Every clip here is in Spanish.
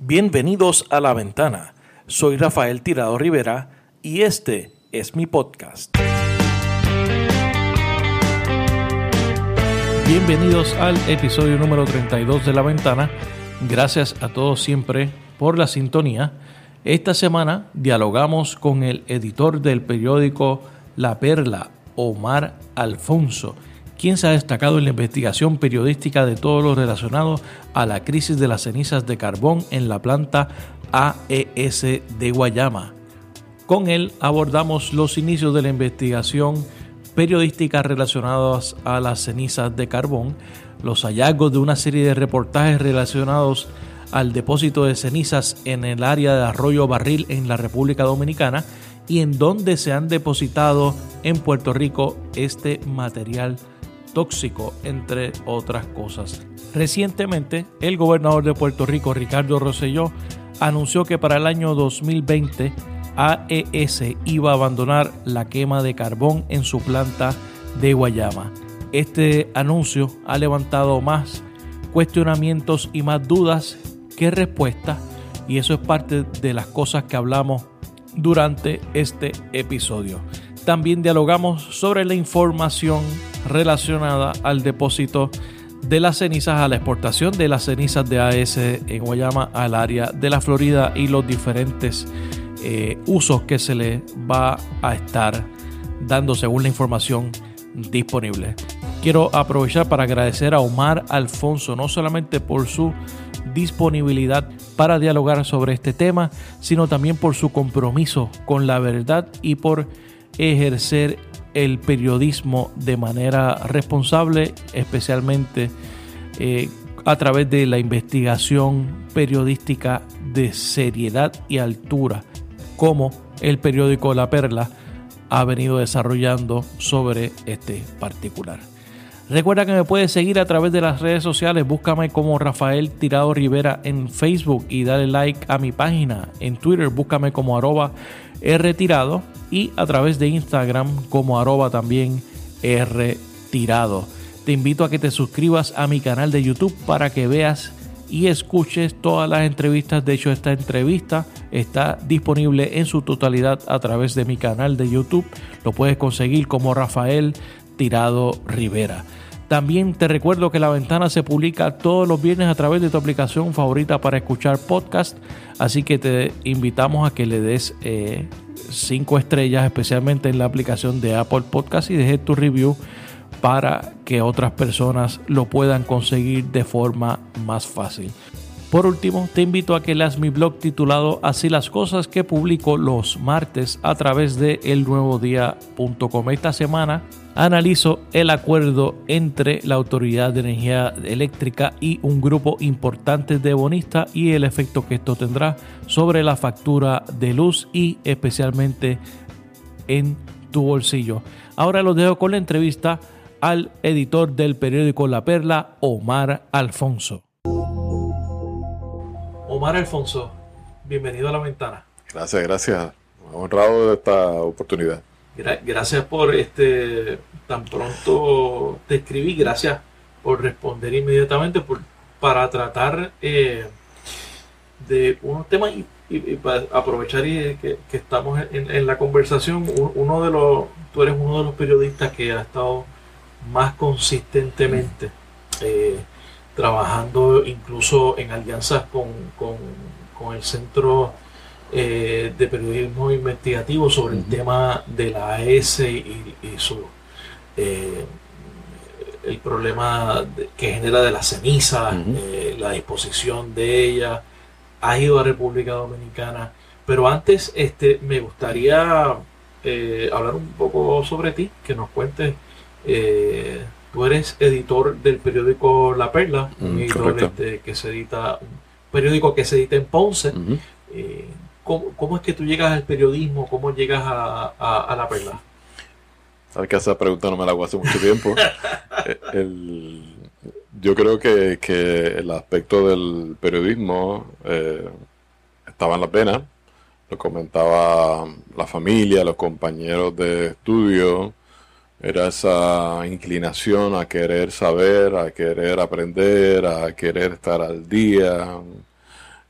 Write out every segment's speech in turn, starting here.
Bienvenidos a La Ventana. Soy Rafael Tirado Rivera y este es mi podcast. Bienvenidos al episodio número 32 de La Ventana. Gracias a todos siempre por la sintonía. Esta semana dialogamos con el editor del periódico La Perla, Omar Alfonso, quien se ha destacado en la investigación periodística de todo lo relacionado a la crisis de las cenizas de carbón en la planta AES de Guayama. Con él abordamos los inicios de la investigación periodística relacionadas a las cenizas de carbón, los hallazgos de una serie de reportajes relacionados al depósito de cenizas en el área de Arroyo Barril en la República Dominicana y en donde se han depositado en Puerto Rico este material tóxico, entre otras cosas. Recientemente, el gobernador de Puerto Rico, Ricardo Rosselló, anunció que para el año 2020 AES iba a abandonar la quema de carbón en su planta de Guayama. Este anuncio ha levantado más cuestionamientos y más dudas que respuestas y eso es parte de las cosas que hablamos durante este episodio. También dialogamos sobre la información relacionada al depósito de las cenizas, a la exportación de las cenizas de AES en Guayama al área de la Florida y los diferentes eh, usos que se le va a estar dando según la información disponible. Quiero aprovechar para agradecer a Omar Alfonso, no solamente por su disponibilidad para dialogar sobre este tema, sino también por su compromiso con la verdad y por ejercer el periodismo de manera responsable, especialmente eh, a través de la investigación periodística de seriedad y altura como el periódico La Perla ha venido desarrollando sobre este particular. Recuerda que me puedes seguir a través de las redes sociales, búscame como Rafael Tirado Rivera en Facebook y dale like a mi página. En Twitter búscame como arroba rtirado y a través de Instagram como arroba también rtirado. Te invito a que te suscribas a mi canal de YouTube para que veas y escuches todas las entrevistas. De hecho, esta entrevista está disponible en su totalidad a través de mi canal de YouTube. Lo puedes conseguir como Rafael Tirado Rivera. También te recuerdo que La Ventana se publica todos los viernes a través de tu aplicación favorita para escuchar podcast. Así que te invitamos a que le des eh, cinco estrellas, especialmente en la aplicación de Apple Podcast y dejes tu review para que otras personas lo puedan conseguir de forma más fácil. Por último, te invito a que leas mi blog titulado Así las cosas que publico los martes a través de elnuevodía.com. Esta semana analizo el acuerdo entre la Autoridad de Energía Eléctrica y un grupo importante de bonistas y el efecto que esto tendrá sobre la factura de luz y especialmente en tu bolsillo. Ahora los dejo con la entrevista al editor del periódico La Perla, Omar Alfonso. Omar Alfonso, bienvenido a la ventana. Gracias, gracias. Honrado de esta oportunidad. Gracias por este tan pronto te escribí, gracias por responder inmediatamente por, para tratar eh, de unos temas y, para aprovechar y que, estamos en, la conversación. Uno de los, tú eres uno de los periodistas que ha estado más consistentemente eh, trabajando incluso en alianzas con, el Centro eh, de Periodismo Investigativo sobre el tema de la AES y, su eh, el problema que genera de la ceniza, la disposición de ella, ha ido a República Dominicana. Pero antes este, me gustaría hablar un poco sobre ti, que nos cuentes. Eh, tú eres editor del periódico La Perla, un editor este, que se edita, un periódico que se edita en Ponce. Eh, ¿cómo, es que tú llegas al periodismo? ¿Cómo llegas a, La Perla? Sabes que esa pregunta no me la hago hace mucho tiempo. Eh, yo creo que, el aspecto del periodismo estaba en la pena. Lo comentaba la familia, los compañeros de estudio, era esa inclinación a querer saber, a querer aprender, a querer estar al día.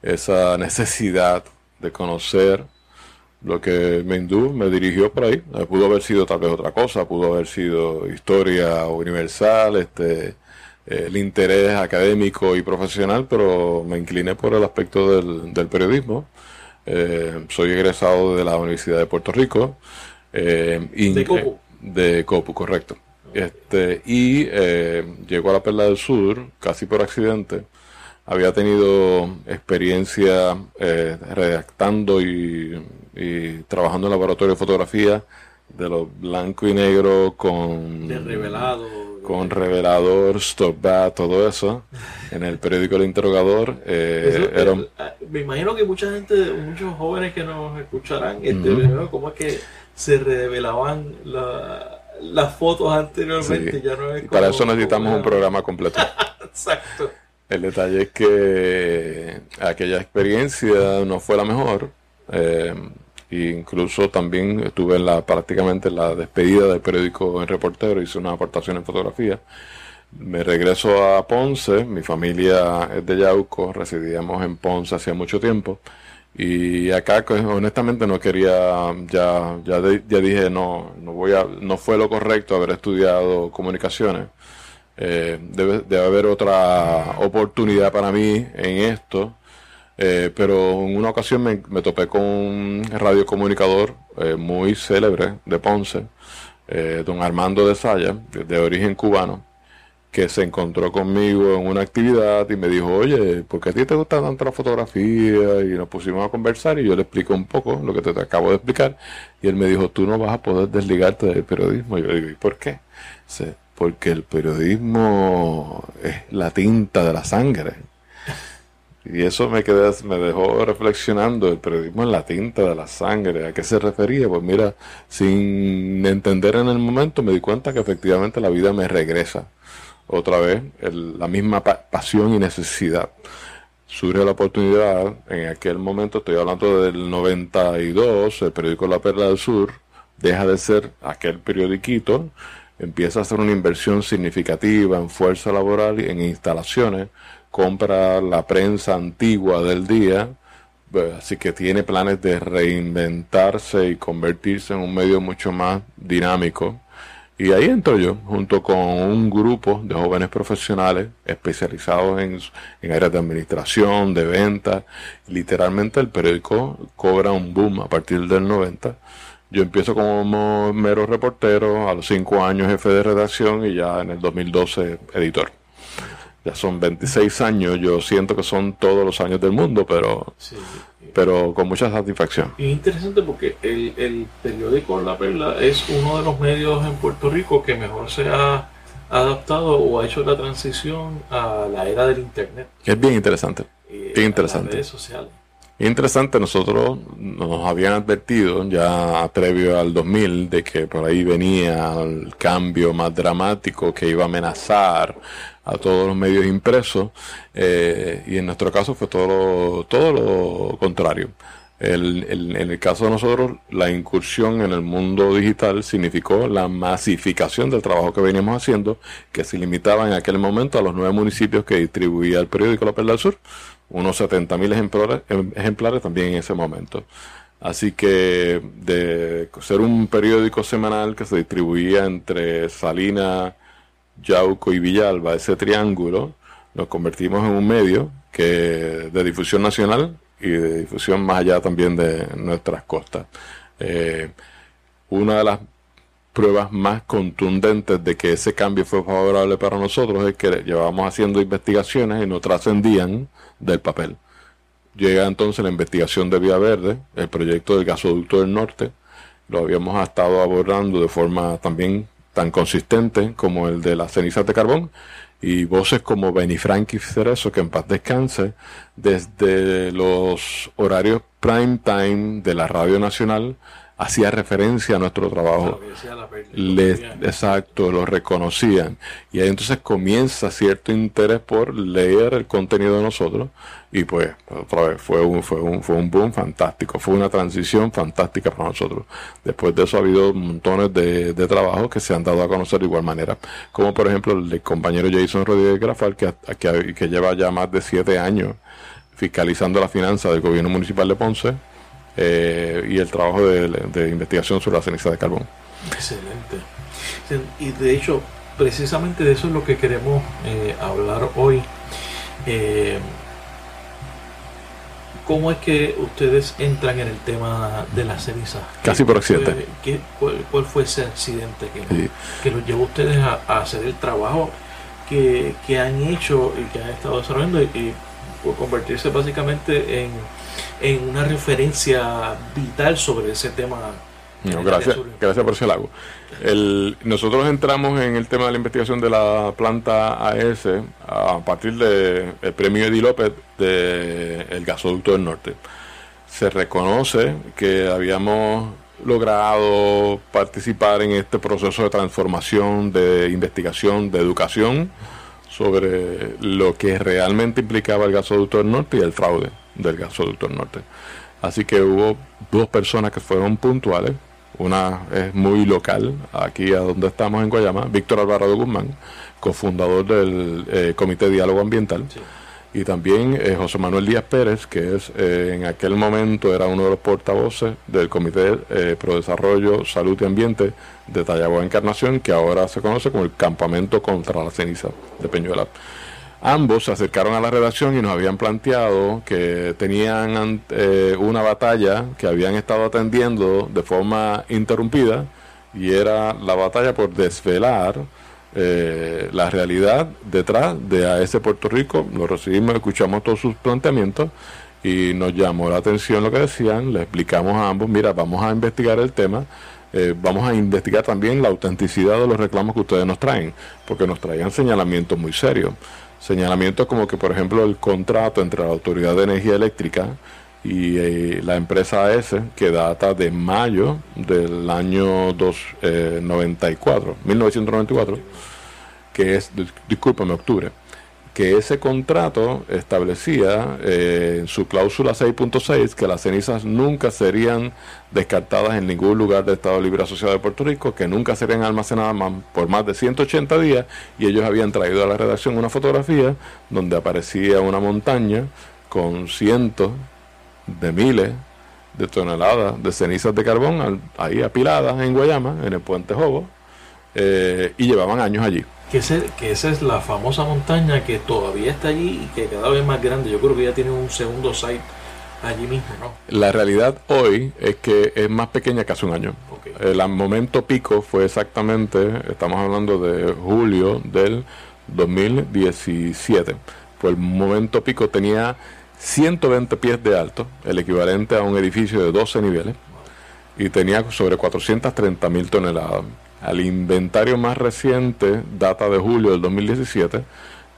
esa necesidad de conocer lo que Mendú me dirigió por ahí. Eh, pudo haber sido tal vez otra cosa, pudo haber sido historia universal, este, eh, el interés académico y profesional, pero me incliné por el aspecto del, periodismo. Eh, soy egresado de la Universidad de Puerto Rico. de Copu. de Copu, correcto. Este, y llegó a la Perla del Sur casi por accidente había tenido experiencia redactando y y trabajando en laboratorio de fotografía de lo blanco y negro con revelado. con revelador stop todo eso en el periódico El Interrogador eh, era ah, me imagino que mucha gente muchos jóvenes que nos escucharán este, cómo es que se revelaban las fotos anteriormente ya no es para eso necesitamos un programa completo. Exacto el detalle es que aquella experiencia no fue la mejor eh, incluso también estuve en la prácticamente en la despedida del periódico en reportero, hice una aportación en fotografía. Me regreso a Ponce, mi familia es de Yauco, residíamos en Ponce hacía mucho tiempo y acá pues, honestamente no quería ya ya, ya dije no no voy a no fue lo correcto haber estudiado comunicaciones eh, debe, debe haber otra oportunidad para mí en esto eh, pero en una ocasión me, topé con un radiocomunicador eh, muy célebre de Ponce, don Armando de Saya, de, origen cubano, que se encontró conmigo en una actividad y me dijo, oye, ¿por qué a ti te gusta tanto la fotografía? Y nos pusimos a conversar y yo le explico un poco lo que te, acabo de explicar. Y él me dijo, tú no vas a poder desligarte del periodismo. Yo le digo, ¿y por qué? Porque el periodismo es la tinta de la sangre y eso me, quedé, me dejó reflexionando, el periodismo en la tinta de la sangre, ¿a qué se refería? Pues mira, sin entender en el momento me di cuenta que efectivamente la vida me regresa otra vez, la misma pasión y necesidad. Surge la oportunidad, en aquel momento, estoy hablando del 92, el periódico La Perla del Sur deja de ser aquel periodiquito, empieza a hacer una inversión significativa en fuerza laboral y en instalaciones, compra la prensa antigua del día, así que tiene planes de reinventarse y convertirse en un medio mucho más dinámico. Y ahí entro yo, junto con un grupo de jóvenes profesionales especializados en, en áreas de administración, de venta. Literalmente el periódico cobra un boom a partir del 90. Yo empiezo como mero reportero, a los cinco años jefe de redacción y ya en el 2012 editor ya son 26 años, yo siento que son todos los años del mundo, pero, pero con mucha satisfacción. Y es interesante porque el, el, periódico La Perla es uno de los medios en Puerto Rico que mejor se ha adaptado o ha hecho la transición a la era del Internet. Es bien interesante. bien interesante. redes sociales. Interesante, nosotros nos habían advertido ya previo al 2000 de que por ahí venía el cambio más dramático que iba a amenazar a todos los medios impresos eh, y en nuestro caso fue todo lo, todo lo contrario. En el caso de nosotros, la incursión en el mundo digital significó la masificación del trabajo que veníamos haciendo, que se limitaba en aquel momento a los nueve municipios que distribuía el periódico La Perla del Sur, unos 70.000 ejemplares, em, ejemplares también en ese momento. Así que de ser un periódico semanal que se distribuía entre Salinas, Yauco y Villalba, ese triángulo, nos convertimos en un medio que de difusión nacional y de difusión más allá también de nuestras costas. Eh, una de las pruebas más contundentes de que ese cambio fue favorable para nosotros es que llevábamos haciendo investigaciones y no trascendían del papel. Llega entonces la investigación de Vía Verde, el proyecto del gasoducto del norte, lo habíamos estado abordando de forma también tan consistente como el de las cenizas de carbón y voces como Benny Frankie Cerezo, que en paz descanse, desde los horarios prime time de la Radio Nacional hacía referencia a nuestro trabajo. exacto, lo reconocían. Y ahí entonces comienza cierto interés por leer el contenido de nosotros. Y pues, otra vez, fue un, fue un, fue un boom fantástico. Fue una transición fantástica para nosotros. Después de eso ha habido montones de, de trabajos que se han dado a conocer de igual manera. Como por ejemplo el compañero Jason Rodríguez Grafal, que, que, que lleva ya más de siete años fiscalizando la finanza del gobierno municipal de Ponce eh, y el trabajo de, investigación sobre la ceniza de carbón. Excelente. Y de hecho, precisamente de eso es lo que queremos eh, hablar hoy. Eh, ¿Cómo es que ustedes entran en el tema de la ceniza? Casi por accidente. cuál, fue ese accidente que, que los llevó a ustedes a, hacer el trabajo que, han hecho y que han estado desarrollando y, por convertirse básicamente en, en, una referencia vital sobre ese tema? gracias, gracias por ese lago. El, nosotros entramos en el tema de la investigación de la planta AES a partir del premio Eddie López del el gasoducto del norte. Se reconoce que habíamos logrado participar en este proceso de transformación, de investigación, de educación sobre lo que realmente implicaba el gasoducto del norte y el fraude del gasoducto del norte. Así que hubo dos personas que fueron puntuales una es muy local, aquí a donde estamos en Guayama, Víctor Alvarado Guzmán, cofundador del eh, Comité de Diálogo Ambiental, y también eh, José Manuel Díaz Pérez, que es eh, en aquel momento era uno de los portavoces del Comité Pro Desarrollo, Salud y Ambiente de Tallagua Encarnación, que ahora se conoce como el Campamento contra la Ceniza de Peñuela. Ambos se acercaron a la redacción y nos habían planteado que tenían eh, una batalla que habían estado atendiendo de forma interrumpida y era la batalla por desvelar eh, la realidad detrás de ese Puerto Rico. Lo recibimos, escuchamos todos sus planteamientos y nos llamó la atención lo que decían. Le explicamos a ambos, mira, vamos a investigar el tema. Eh, vamos a investigar también la autenticidad de los reclamos que ustedes nos traen, porque nos traían señalamientos muy serios señalamientos como que, por ejemplo, el contrato entre la Autoridad de Energía Eléctrica y eh, la empresa AES, que data de mayo del año 294, 1994, eh, que es, discúlpame, octubre, que ese contrato establecía eh, en su cláusula 6.6 que las cenizas nunca serían descartadas en ningún lugar del Estado Libre Asociado de Puerto Rico, que nunca serían almacenadas por más de 180 días y ellos habían traído a la redacción una fotografía donde aparecía una montaña con cientos de miles de toneladas de cenizas de carbón ahí apiladas en Guayama, en el puente Jobo, eh, y llevaban años allí que, que esa es la famosa montaña que todavía está allí y que cada vez más grande. Yo creo que ya tiene un segundo site allí mismo, ¿no? La realidad hoy es que es más pequeña que hace un año. El momento pico fue exactamente, estamos hablando de julio del 2017. Pues el momento pico tenía 120 pies de alto, el equivalente a un edificio de 12 niveles, y tenía sobre 430 mil toneladas al inventario más reciente, data de julio del 2017,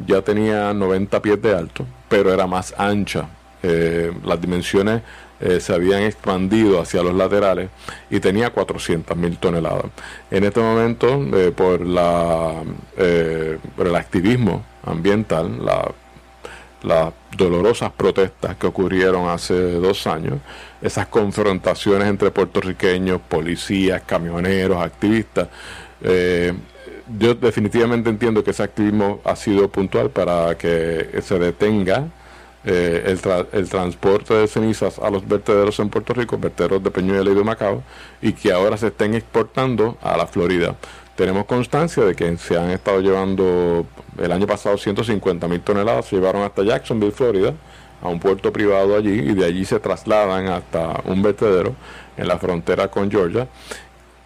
ya tenía 90 pies de alto, pero era más ancha. Eh, las dimensiones eh, se habían expandido hacia los laterales y tenía 400 mil toneladas. En este momento, eh, por el activismo ambiental, la las dolorosas protestas que ocurrieron hace dos años, esas confrontaciones entre puertorriqueños, policías, camioneros, activistas. Eh, yo definitivamente entiendo que ese activismo ha sido puntual para que se detenga eh, el, el, transporte de cenizas a los vertederos en Puerto Rico, vertederos de Peñuela y de Macao, y que ahora se estén exportando a la Florida tenemos constancia de que se han estado llevando el año pasado 150 mil toneladas, se llevaron hasta Jacksonville, Florida, a un puerto privado allí y de allí se trasladan hasta un vertedero en la frontera con Georgia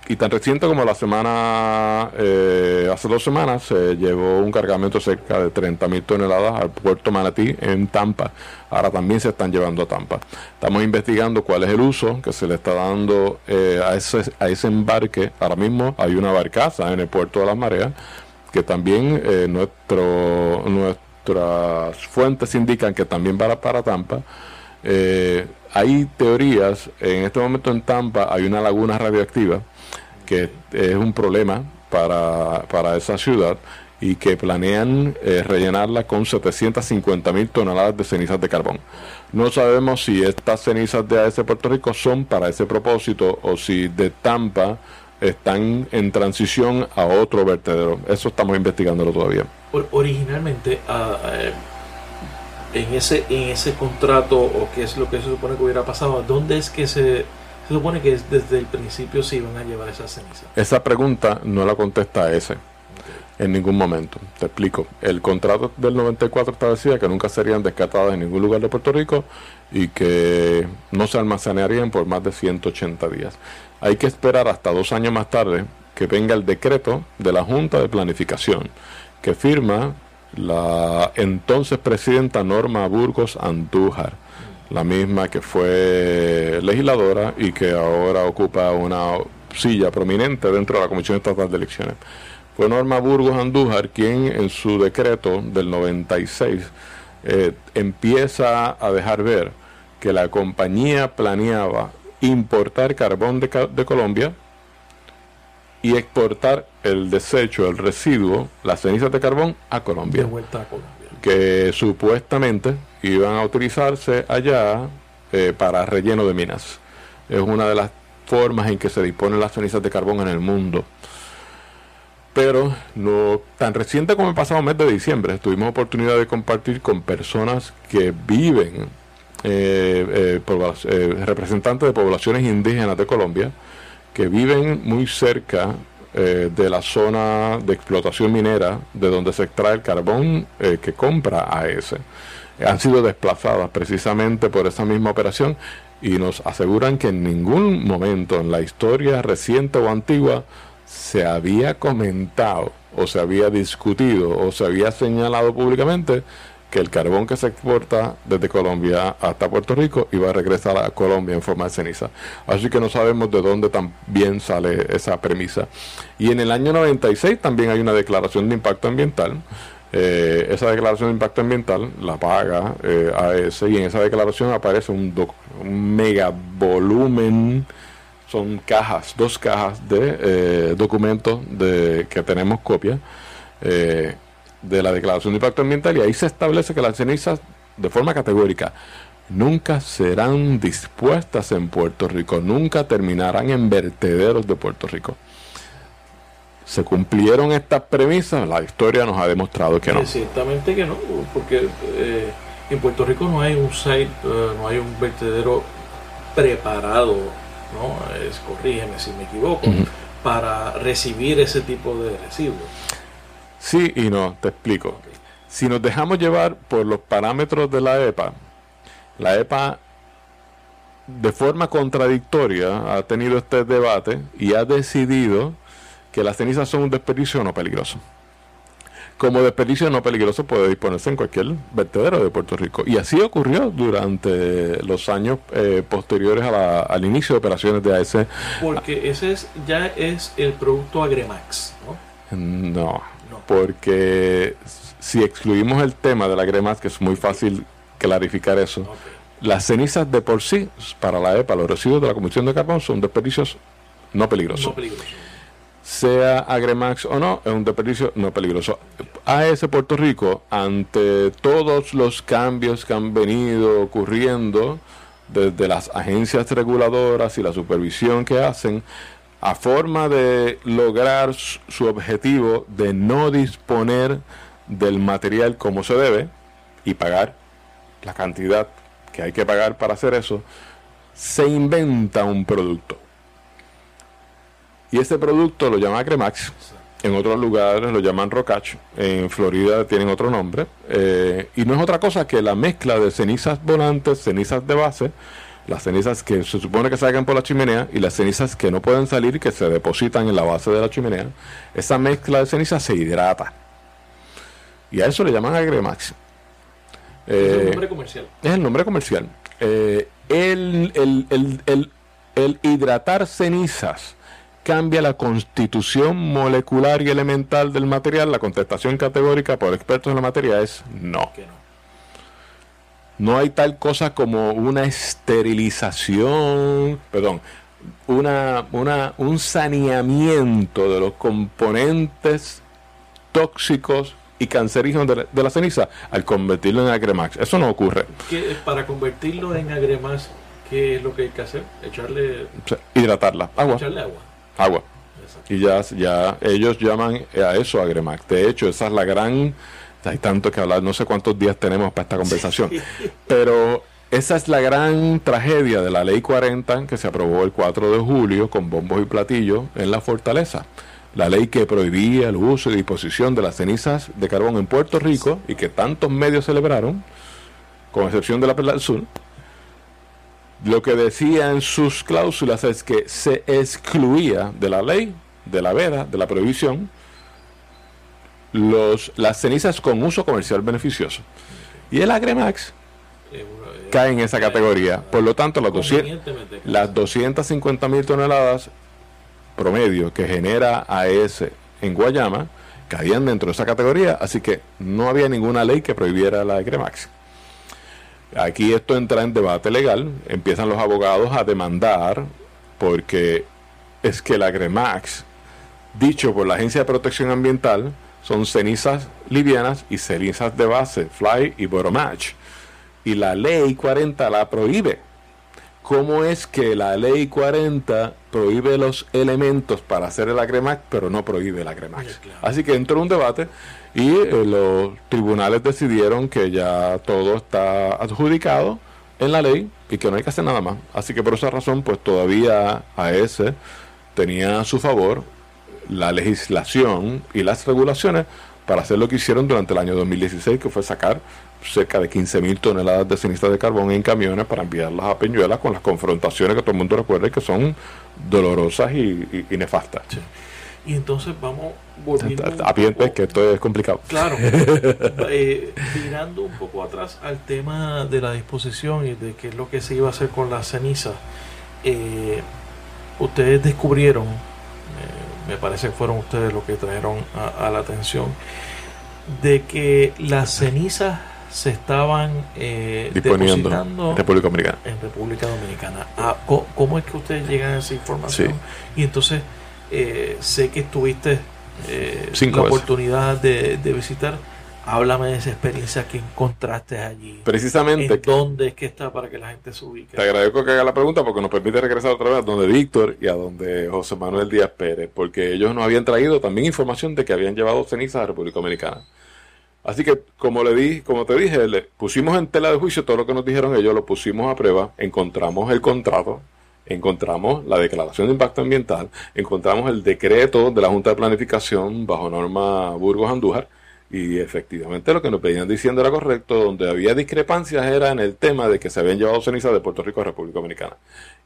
y tan reciente como la semana, eh, hace dos semanas, se llevó un cargamento cerca de 30 mil toneladas al puerto Manatí en Tampa. Ahora también se están llevando a Tampa. Estamos investigando cuál es el uso que se le está dando eh, a, ese, a ese embarque. Ahora mismo hay una barcaza en el puerto de las mareas que también eh, nuestras fuentes indican que también va para Tampa. hay teorías, en este momento en Tampa hay una laguna radioactiva que es un problema para, para esa ciudad y que planean eh, rellenarla con 750 mil toneladas de cenizas de carbón. No sabemos si estas cenizas de AES Puerto Rico son para ese propósito o si de Tampa están en transición a otro vertedero. Eso estamos investigándolo todavía. Originalmente, ah, eh, en ese, en ese contrato o qué es lo que se supone que hubiera pasado, ¿dónde es que se, se supone que desde el principio se iban a llevar esas cenizas? Esa pregunta no la contesta ese en ningún momento. Te explico. El contrato del 94 establecía que nunca serían descartadas en ningún lugar de Puerto Rico y que no se almacenarían por más de 180 días. Hay que esperar hasta dos años más tarde que venga el decreto de la Junta de Planificación que firma la entonces presidenta Norma Burgos Andújar, la misma que fue legisladora y que ahora ocupa una silla prominente dentro de la Comisión Estatal de Elecciones. Fue Norma Burgos Andújar quien en su decreto del 96 eh, empieza a dejar ver que la compañía planeaba importar carbón de, de Colombia y exportar el desecho, el residuo, las cenizas de carbón a Colombia. De vuelta a Colombia. Que supuestamente iban a utilizarse allá eh, para relleno de minas. Es una de las formas en que se disponen las cenizas de carbón en el mundo. Pero no tan reciente como el pasado mes de diciembre, tuvimos oportunidad de compartir con personas que viven, eh, eh, representantes de poblaciones indígenas de Colombia, que viven muy cerca eh, de la zona de explotación minera de donde se extrae el carbón eh, que compra AES. Han sido desplazadas precisamente por esa misma operación y nos aseguran que en ningún momento en la historia reciente o antigua se había comentado o se había discutido o se había señalado públicamente que el carbón que se exporta desde Colombia hasta Puerto Rico iba a regresar a Colombia en forma de ceniza. Así que no sabemos de dónde también sale esa premisa. Y en el año 96 también hay una declaración de impacto ambiental. Eh, esa declaración de impacto ambiental la paga eh, AES y en esa declaración aparece un, un mega volumen son cajas, dos cajas de eh, documentos de que tenemos copia eh, de la Declaración de Impacto Ambiental y ahí se establece que las cenizas, de forma categórica, nunca serán dispuestas en Puerto Rico, nunca terminarán en vertederos de Puerto Rico. ¿Se cumplieron estas premisas? La historia nos ha demostrado que no. Ciertamente que no, porque eh, en Puerto Rico no hay un site, uh, no hay un vertedero preparado, ¿no? Es, corrígeme si me equivoco, uh -huh. para recibir ese tipo de residuos. Sí y no, te explico. Si nos dejamos llevar por los parámetros de la EPA, la EPA de forma contradictoria ha tenido este debate y ha decidido que las cenizas son un desperdicio no peligroso. Como desperdicio no peligroso puede disponerse en cualquier vertedero de Puerto Rico. Y así ocurrió durante los años eh, posteriores a la, al inicio de operaciones de AS. Porque ese es, ya es el producto Agremax, ¿no? No, no, porque si excluimos el tema de la Agremax, que es muy fácil clarificar eso, okay. las cenizas de por sí, para la EPA, los residuos de la combustión de carbón, son desperdicios no peligrosos. No peligrosos sea Agremax o no, es un desperdicio no peligroso. AES Puerto Rico, ante todos los cambios que han venido ocurriendo desde las agencias reguladoras y la supervisión que hacen, a forma de lograr su objetivo de no disponer del material como se debe y pagar la cantidad que hay que pagar para hacer eso, se inventa un producto y este producto lo llaman Cremax. En otros lugares lo llaman Rocach. En Florida tienen otro nombre. Eh, y no es otra cosa que la mezcla de cenizas volantes, cenizas de base, las cenizas que se supone que salgan por la chimenea y las cenizas que no pueden salir y que se depositan en la base de la chimenea. Esa mezcla de cenizas se hidrata. Y a eso le llaman Agremax. Eh, es el nombre comercial. Es el nombre comercial. Eh, el, el, el, el, el hidratar cenizas cambia la constitución molecular y elemental del material, la contestación categórica por expertos en la materia es no. No hay tal cosa como una esterilización, perdón, una, una, un saneamiento de los componentes tóxicos y cancerígenos de la, de la ceniza al convertirlo en agremax. Eso no ocurre. ¿Qué, para convertirlo en agremax, ¿qué es lo que hay que hacer? Echarle... Hidratarla. Agua. Echarle agua agua. Y ya, ya ellos llaman a eso agremax. De hecho, esa es la gran Hay tanto que hablar, no sé cuántos días tenemos para esta conversación. Pero esa es la gran tragedia de la ley 40 que se aprobó el 4 de julio con bombos y platillos en la fortaleza. La ley que prohibía el uso y disposición de las cenizas de carbón en Puerto Rico y que tantos medios celebraron, con excepción de la Perla del Sur, lo que decía en sus cláusulas es que se excluía de la ley, de la veda, de la prohibición, los, las cenizas con uso comercial beneficioso. Y el Agremax cae en esa categoría. Por lo tanto, las, 200, las 250 mil toneladas promedio que genera AES en Guayama caían dentro de esa categoría, así que no había ninguna ley que prohibiera la Agremax. Aquí esto entra en debate legal, empiezan los abogados a demandar porque es que la Agremax, dicho por la Agencia de Protección Ambiental, son cenizas livianas y cenizas de base, fly y boromatch y la ley 40 la prohíbe. ¿Cómo es que la ley 40 prohíbe los elementos para hacer el Agremax, pero no prohíbe el Agremax? Así que entró un debate y eh, los tribunales decidieron que ya todo está adjudicado en la ley y que no hay que hacer nada más. Así que por esa razón, pues todavía a ese tenía a su favor la legislación y las regulaciones para hacer lo que hicieron durante el año 2016, que fue sacar cerca de 15.000 toneladas de ceniza de carbón en camiones para enviarlas a Peñuelas con las confrontaciones que todo el mundo recuerda que son dolorosas y, nefastas. Y entonces vamos volviendo. Que esto es complicado. Claro. eh, mirando un poco atrás al tema de la disposición y de qué es lo que se iba a hacer con la ceniza, eh, ustedes descubrieron, eh, me parece que fueron ustedes los que trajeron a, a la atención, de que las cenizas se estaban eh, disponiendo en República Dominicana. En República Dominicana. Ah, ¿cómo, es que ustedes llegan a esa información? Y entonces eh, sé que tuviste eh, la oportunidad de, visitar. Háblame de esa experiencia que encontraste allí. Precisamente. ¿Dónde es que está para que la gente se ubique? Te agradezco que haga la pregunta porque nos permite regresar otra vez a donde Víctor y a donde José Manuel Díaz Pérez, porque ellos nos habían traído también información de que habían llevado cenizas a República Dominicana. Así que, como le di, como te dije, le pusimos en tela de juicio todo lo que nos dijeron ellos, lo pusimos a prueba, encontramos el contrato, encontramos la declaración de impacto ambiental, encontramos el decreto de la Junta de Planificación bajo norma Burgos Andújar, y efectivamente lo que nos venían diciendo era correcto, donde había discrepancias era en el tema de que se habían llevado cenizas de Puerto Rico a República Dominicana.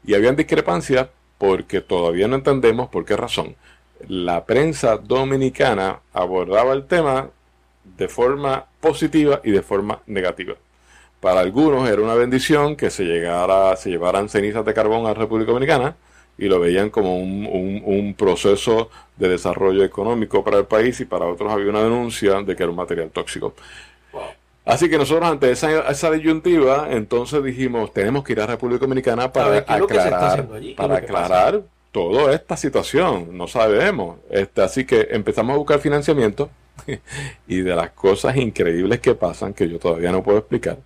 Y habían discrepancias porque todavía no entendemos por qué razón. La prensa dominicana abordaba el tema de forma positiva y de forma negativa. Para algunos era una bendición que se llegara, se llevaran cenizas de carbón a República Dominicana y lo veían como un, proceso de desarrollo económico para el país y para otros había una denuncia de que era un material tóxico. Así que nosotros ante esa, esa disyuntiva, entonces dijimos, tenemos que ir a República Dominicana para aclarar, para aclarar toda esta situación. No sabemos. Este, así que empezamos a buscar financiamiento y de las cosas increíbles que pasan que yo todavía no puedo explicar.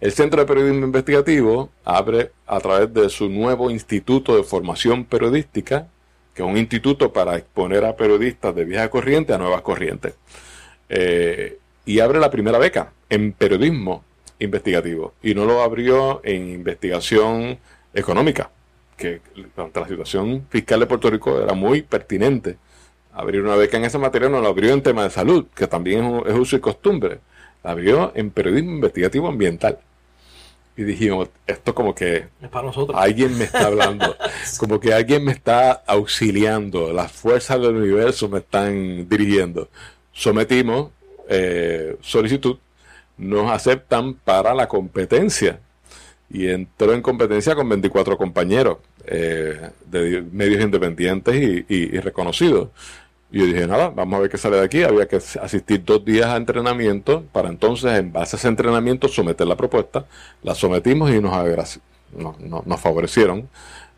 El Centro de Periodismo Investigativo abre a través de su nuevo Instituto de Formación Periodística, que es un instituto para exponer a periodistas de vieja corriente a nuevas corrientes. Eh, y abre la primera beca en periodismo investigativo. Y no lo abrió en investigación económica, que ante la situación fiscal de Puerto Rico era muy pertinente abrir una beca en esa materia, no la abrió en tema de salud, que también es, uso y costumbre. La abrió en periodismo investigativo ambiental. Y dijimos, esto como que alguien me está hablando, como que alguien me está auxiliando, las fuerzas del universo me están dirigiendo. Sometimos eh, solicitud, nos aceptan para la competencia. Y entró en competencia con 24 compañeros eh, de medios independientes y reconocidos. Y yo dije, nada, vamos a ver qué sale de aquí. Había que asistir dos días a entrenamiento para entonces, en base a ese entrenamiento, someter la propuesta. La sometimos y nos, nos favorecieron.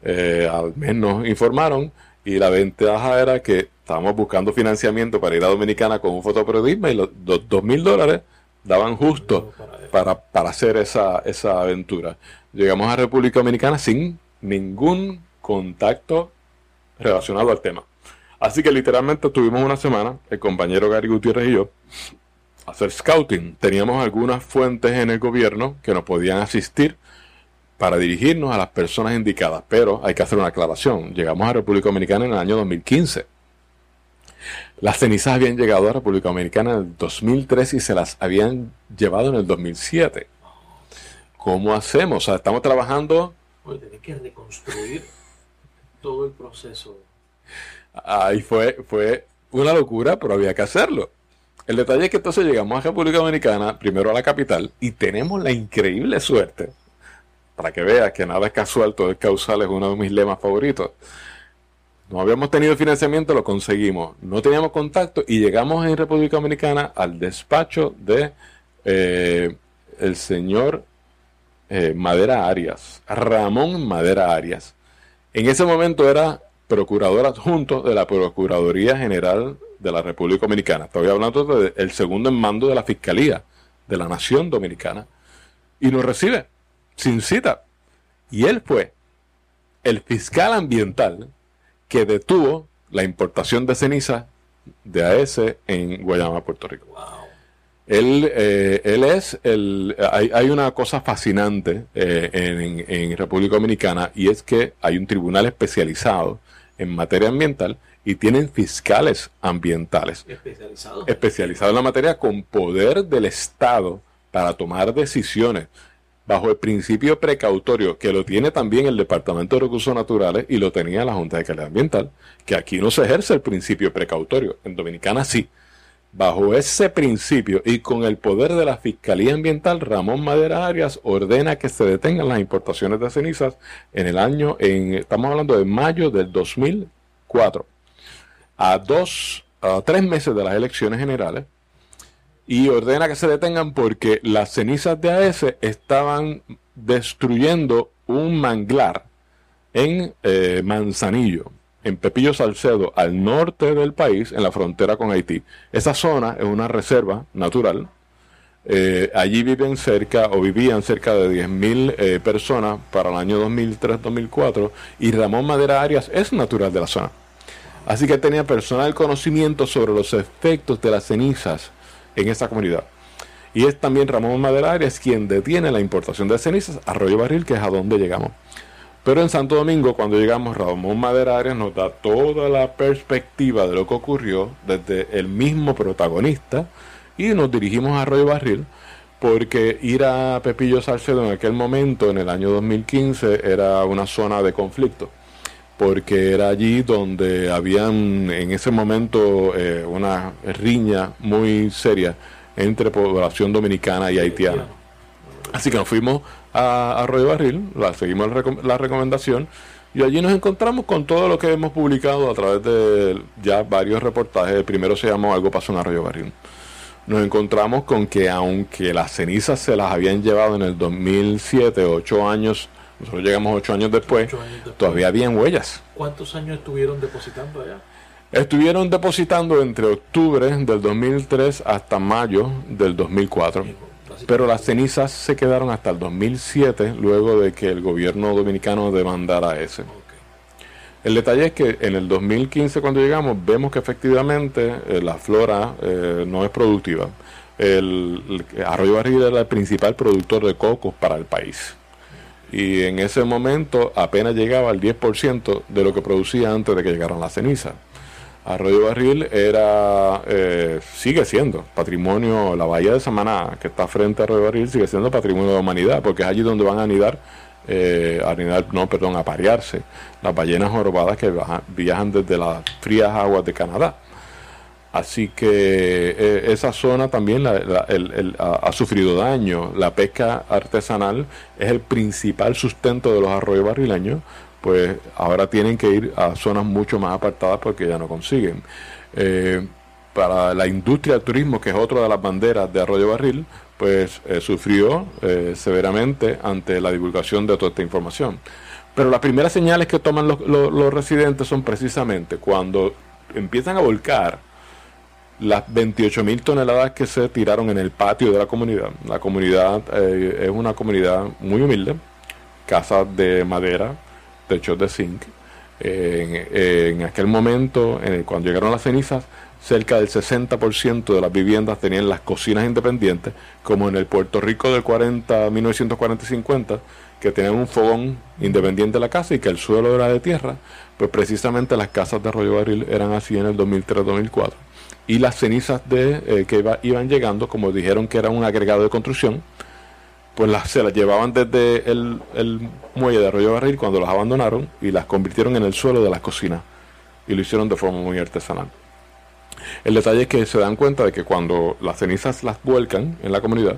Eh, al menos informaron. Y la ventaja era que estábamos buscando financiamiento para ir a Dominicana con un fotoperiodismo y los dos mil dólares daban justo para, para hacer esa, esa aventura. Llegamos a República Dominicana sin ningún contacto relacionado al tema. Así que literalmente tuvimos una semana, el compañero Gary Gutiérrez y yo, hacer scouting. Teníamos algunas fuentes en el gobierno que nos podían asistir para dirigirnos a las personas indicadas, pero hay que hacer una aclaración. Llegamos a República Dominicana en el año 2015. Las cenizas habían llegado a República Dominicana en el 2003 y se las habían llevado en el 2007. ¿Cómo hacemos? O sea, estamos trabajando... Tenés que reconstruir todo el proceso. Ahí fue, fue una locura, pero había que hacerlo. El detalle es que entonces llegamos a República Dominicana, primero a la capital, y tenemos la increíble suerte, para que veas que nada es casual, todo es causal, es uno de mis lemas favoritos. No habíamos tenido financiamiento, lo conseguimos. No teníamos contacto y llegamos en República Dominicana al despacho de eh, el señor eh, Madera Arias, Ramón Madera Arias. En ese momento era procurador adjunto de la Procuraduría General de la República Dominicana. Estoy hablando del segundo en mando de la Fiscalía de la Nación Dominicana. Y nos recibe sin cita. Y él fue el fiscal ambiental que detuvo la importación de ceniza de AES en Guayama, Puerto Rico. Él, eh, él es el. Hay, hay, una cosa fascinante eh, en, en, República Dominicana y es que hay un tribunal especializado en materia ambiental y tienen fiscales ambientales especializados en la materia con poder del Estado para tomar decisiones bajo el principio precautorio que lo tiene también el Departamento de Recursos Naturales y lo tenía la Junta de Calidad Ambiental, que aquí no se ejerce el principio precautorio, en Dominicana sí. Bajo ese principio y con el poder de la Fiscalía Ambiental, Ramón Madera Arias ordena que se detengan las importaciones de cenizas en el año, en, estamos hablando de mayo del 2004, a dos, a tres meses de las elecciones generales, y ordena que se detengan porque las cenizas de AES estaban destruyendo un manglar en eh, Manzanillo, en Pepillo Salcedo, al norte del país, en la frontera con Haití. Esa zona es una reserva natural. Eh, allí viven cerca o vivían cerca de 10.000 eh, personas para el año 2003-2004 y Ramón Madera Arias es natural de la zona. Así que tenía personal conocimiento sobre los efectos de las cenizas en esa comunidad. Y es también Ramón Madera Arias quien detiene la importación de cenizas a Arroyo Barril, que es a donde llegamos. Pero en Santo Domingo, cuando llegamos, Ramón Madera Arias nos da toda la perspectiva de lo que ocurrió desde el mismo protagonista y nos dirigimos a Arroyo Barril porque ir a Pepillo Salcedo en aquel momento, en el año 2015, era una zona de conflicto porque era allí donde habían en ese momento eh, una riña muy seria entre población dominicana y haitiana. Así que nos fuimos a Arroyo Barril, la, seguimos la recomendación y allí nos encontramos con todo lo que hemos publicado a través de ya varios reportajes. El primero se llamó Algo pasó en Arroyo Barril. Nos encontramos con que aunque las cenizas se las habían llevado en el 2007, ocho años nosotros llegamos ocho años después, todavía habían huellas. ¿Cuántos años estuvieron depositando allá? Estuvieron depositando entre octubre del 2003 hasta mayo del 2004. Pero las cenizas se quedaron hasta el 2007, luego de que el gobierno dominicano demandara ese. El detalle es que en el 2015 cuando llegamos vemos que efectivamente eh, la flora eh, no es productiva. El, el Arroyo Barril era el principal productor de cocos para el país y en ese momento apenas llegaba al 10% de lo que producía antes de que llegaran las cenizas. Arroyo Barril era, eh, sigue siendo patrimonio, la bahía de Samaná, que está frente a Arroyo Barril, sigue siendo patrimonio de la humanidad, porque es allí donde van a anidar, eh, a anidar, no, perdón, a parearse las ballenas jorobadas que viajan desde las frías aguas de Canadá. Así que eh, esa zona también ha, sufrido daño. La pesca artesanal es el principal sustento de los arroyos barrileños, pues ahora tienen que ir a zonas mucho más apartadas porque ya no consiguen. Eh, para la industria del turismo, que es otra de las banderas de Arroyo Barril, pues eh, sufrió severamente ante la divulgación de toda esta información. Pero las primeras señales que toman los residentes son precisamente cuando empiezan a volcar las 28 mil toneladas que se tiraron en el patio de la comunidad. La comunidad eh, es una comunidad muy humilde, casas de madera, techos de zinc, en, aquel momento, cuando llegaron las cenizas, cerca del 60% de las viviendas tenían las cocinas independientes, como en el Puerto Rico del 40, 1940 y 50, que tenían un fogón independiente de la casa y que el suelo era de tierra, pues precisamente las casas de Arroyo Barril eran así en el 2003-2004. Y las cenizas de, eh, que iban llegando, como dijeron que era un agregado de construcción, pues se las llevaban desde el, el muelle de Arroyo Barril cuando las abandonaron y las convirtieron en el suelo de las cocinas. Y lo hicieron de forma muy artesanal. El detalle es que se dan cuenta de que cuando las cenizas las vuelcan en la comunidad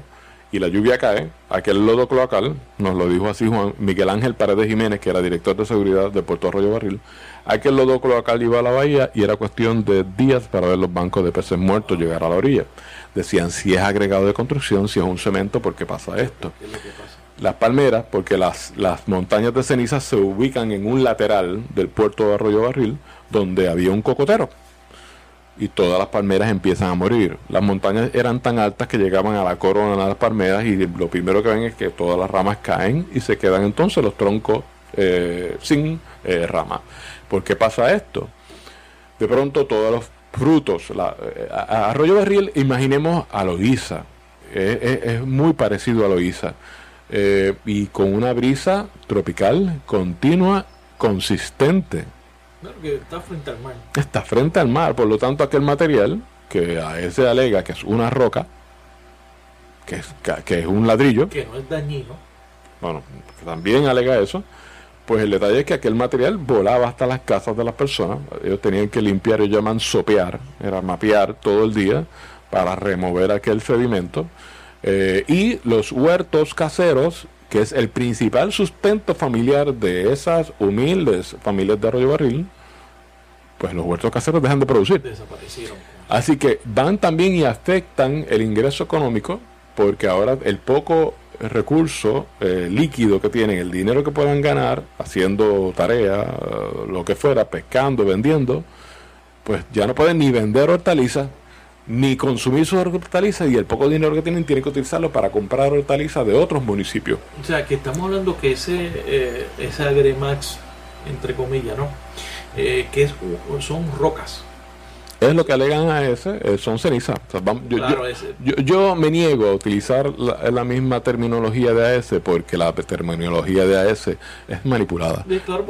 y la lluvia cae, aquel lodo cloacal, nos lo dijo así Juan Miguel Ángel Paredes Jiménez, que era director de seguridad de Puerto Arroyo Barril, aquel lodo cloacal iba a la bahía y era cuestión de días para ver los bancos de peces muertos llegar a la orilla. Decían si es agregado de construcción, si es un cemento, ¿por qué pasa esto? Las palmeras, porque las, las montañas de cenizas se ubican en un lateral del puerto de Arroyo Barril, donde había un cocotero y todas las palmeras empiezan a morir. Las montañas eran tan altas que llegaban a la corona de las palmeras y lo primero que ven es que todas las ramas caen y se quedan entonces los troncos eh, sin eh, ramas. ¿Por qué pasa esto? De pronto todos los frutos, la, eh, Arroyo Barril, imaginemos a Loíza, es, muy parecido a Loíza, y con una brisa tropical continua, consistente está frente al mar. Está frente al mar, por lo tanto aquel material que a él se alega que es una roca, que es, que es un ladrillo. Que no es dañino. Bueno, también alega eso. Pues el detalle es que aquel material volaba hasta las casas de las personas. Ellos tenían que limpiar, ellos llaman sopear, era mapear todo el día para remover aquel sedimento. Eh, y los huertos caseros que es el principal sustento familiar de esas humildes familias de Arroyo Barril, pues los huertos caseros dejan de producir. Desaparecieron. Así que van también y afectan el ingreso económico, porque ahora el poco recurso eh, líquido que tienen, el dinero que puedan ganar haciendo tarea, lo que fuera, pescando, vendiendo, pues ya no pueden ni vender hortalizas ni consumir sus hortalizas y el poco dinero que tienen tienen que utilizarlo para comprar hortalizas de otros municipios. O sea, que estamos hablando que ese, eh, ese agremax, entre comillas, ¿no? Eh, que son rocas es lo que alegan a ese, eh, son cenizas. yo, me niego a utilizar la, misma terminología de AS porque la terminología de AS es manipulada.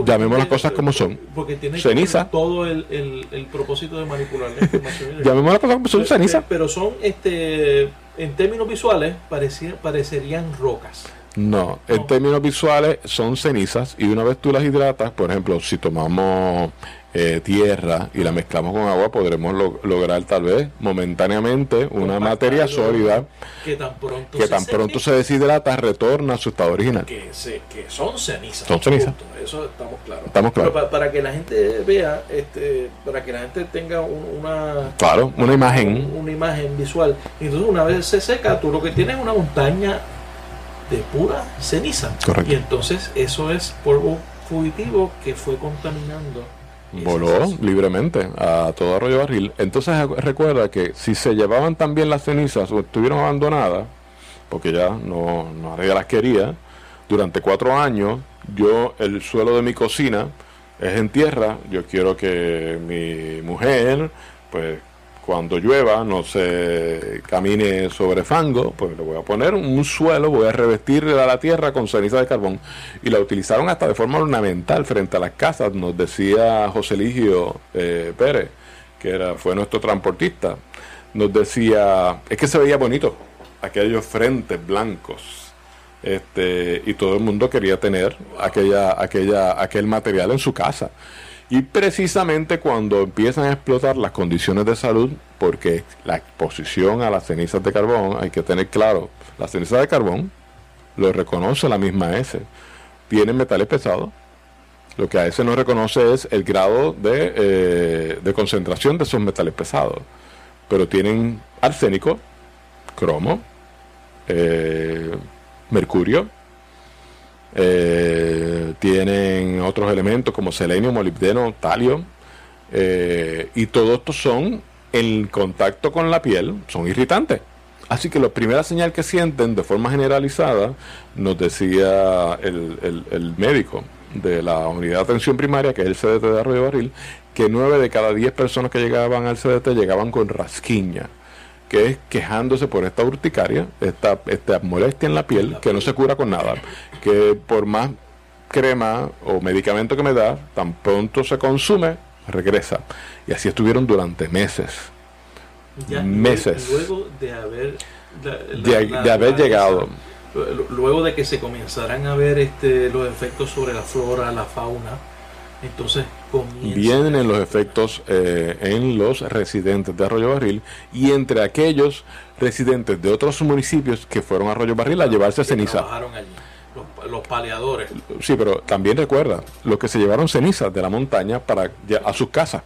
Llamemos las cosas como son. Porque tiene ceniza. todo el, el, propósito de manipular la información. Llamemos las cosas como son ceniza. Pero son, este en términos visuales, parecerían rocas. No, en términos visuales son cenizas y una vez tú las hidratas, por ejemplo, si tomamos eh, tierra y la mezclamos con agua, podremos lograr tal vez momentáneamente una materia sólida que tan pronto, que se, tan pronto se deshidrata, retorna a su estado original. Que, que son cenizas. Son cenizas. Eso estamos claros. Estamos claros. para, que la gente vea, este, para que la gente tenga una, claro, una imagen. Una imagen visual. Entonces una vez se seca, tú lo que tienes es una montaña de pura ceniza. Correcto. Y entonces eso es polvo fugitivo que fue contaminando. Voló libremente a todo Arroyo Barril. Entonces recuerda que si se llevaban también las cenizas o estuvieron abandonadas, porque ya no, no nadie las quería, durante cuatro años yo el suelo de mi cocina es en tierra, yo quiero que mi mujer pues cuando llueva no se camine sobre fango, pues le voy a poner un suelo, voy a revestir la tierra con ceniza de carbón. Y la utilizaron hasta de forma ornamental frente a las casas, nos decía José Ligio eh, Pérez, que era, fue nuestro transportista. Nos decía, es que se veía bonito, aquellos frentes blancos. Este, y todo el mundo quería tener aquella, aquella, aquel material en su casa. Y precisamente cuando empiezan a explotar las condiciones de salud, porque la exposición a las cenizas de carbón, hay que tener claro, la ceniza de carbón lo reconoce la misma S. Tienen metales pesados. Lo que a ese no reconoce es el grado de, eh, de concentración de esos metales pesados. Pero tienen arsénico, cromo, eh, mercurio, eh, tienen otros elementos como selenio, molibdeno, talio, eh, y todos estos son en contacto con la piel, son irritantes. Así que la primera señal que sienten de forma generalizada, nos decía el, médico, de la unidad de atención primaria, que es el CDT de Arroyo Barril, que nueve de cada diez personas que llegaban al CDT llegaban con rasquiña, que es quejándose por esta urticaria, esta, esta molestia en la piel, que no se cura con nada, que por más crema o medicamento que me da, tan pronto se consume, regresa. Y así estuvieron durante meses. meses. Luego de haber, de, haber llegado. Luego de que se comenzaran a ver este, los efectos sobre la flora, la fauna, entonces vienen los efectos eh, en los residentes de Arroyo Barril y entre aquellos residentes de otros municipios que fueron a Arroyo Barril a llevarse ceniza los, paleadores. Sí, pero también recuerda, los que se llevaron cenizas de la montaña para a sus casas.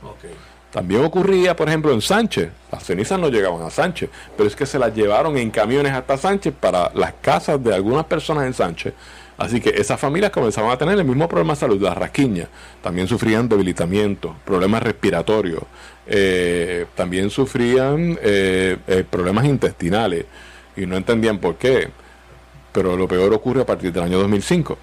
También ocurría, por ejemplo, en Sánchez. Las cenizas no llegaban a Sánchez, pero es que se las llevaron en camiones hasta Sánchez para las casas de algunas personas en Sánchez. Así que esas familias comenzaban a tener el mismo problema de salud, la rasquiña. También sufrían debilitamiento, problemas respiratorios. Eh, también sufrían eh, eh, problemas intestinales y no entendían por qué pero lo peor ocurre a partir del año 2005,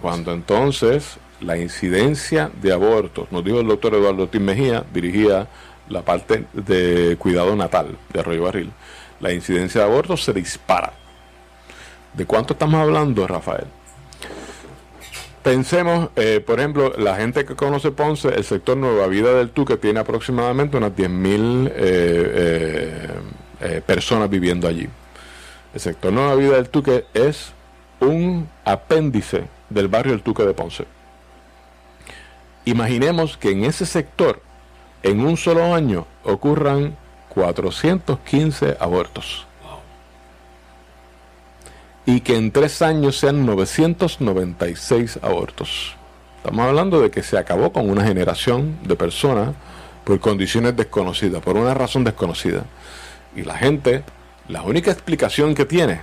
cuando, entonces la incidencia de abortos, nos dijo el doctor Eduardo Tim Mejía, dirigía la parte de cuidado natal de Arroyo Barril, la incidencia de abortos se dispara. ¿De cuánto estamos hablando, Rafael? Pensemos, eh, por ejemplo, la gente que conoce Ponce, el sector Nueva Vida del Tuque tiene aproximadamente unas 10.000 eh, eh, personas viviendo allí. El sector Nueva Vida del Tuque es un apéndice del barrio del Tuque de Ponce. Imaginemos que en ese sector, en un solo año, ocurran 415 abortos. Y que en tres años sean 996 abortos. Estamos hablando de que se acabó con una generación de personas por condiciones desconocidas, por una razón desconocida. Y la gente la única explicación que tiene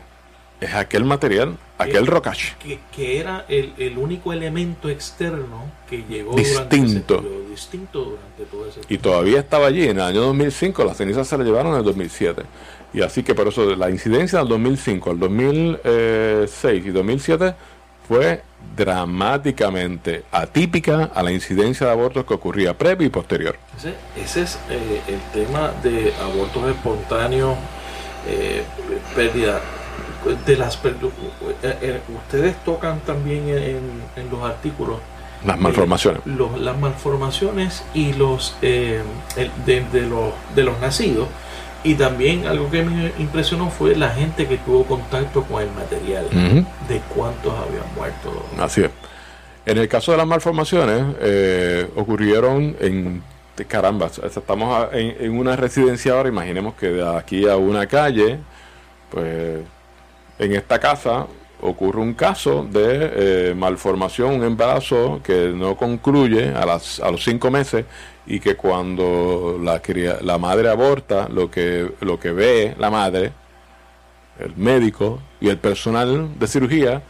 es aquel material, aquel rocache. Que, era el, único elemento externo que llegó distinto. Durante distinto durante todo ese tiempo. Y todavía estaba allí. En el año 2005 las cenizas se le llevaron en el 2007. Y así que por eso la incidencia del 2005 al 2006 y 2007 fue dramáticamente atípica a la incidencia de abortos que ocurría previo y posterior. Ese, es eh, el tema de abortos espontáneos eh, pérdida de las eh, eh, ustedes tocan también en, los artículos las malformaciones las malformaciones y los, de, los de los nacidos y también algo que me impresionó fue la gente que tuvo contacto con el material de cuántos habían muerto. Así es. En el caso de las malformaciones ocurrieron en caramba, estamos en, una residencia ahora, imaginemos que de aquí a una calle, pues en esta casa ocurre un caso de eh, malformación, un embarazo que no concluye a, las, a los cinco meses y que cuando la, la madre aborta, lo que, lo que ve la madre, el médico y el personal de cirugía,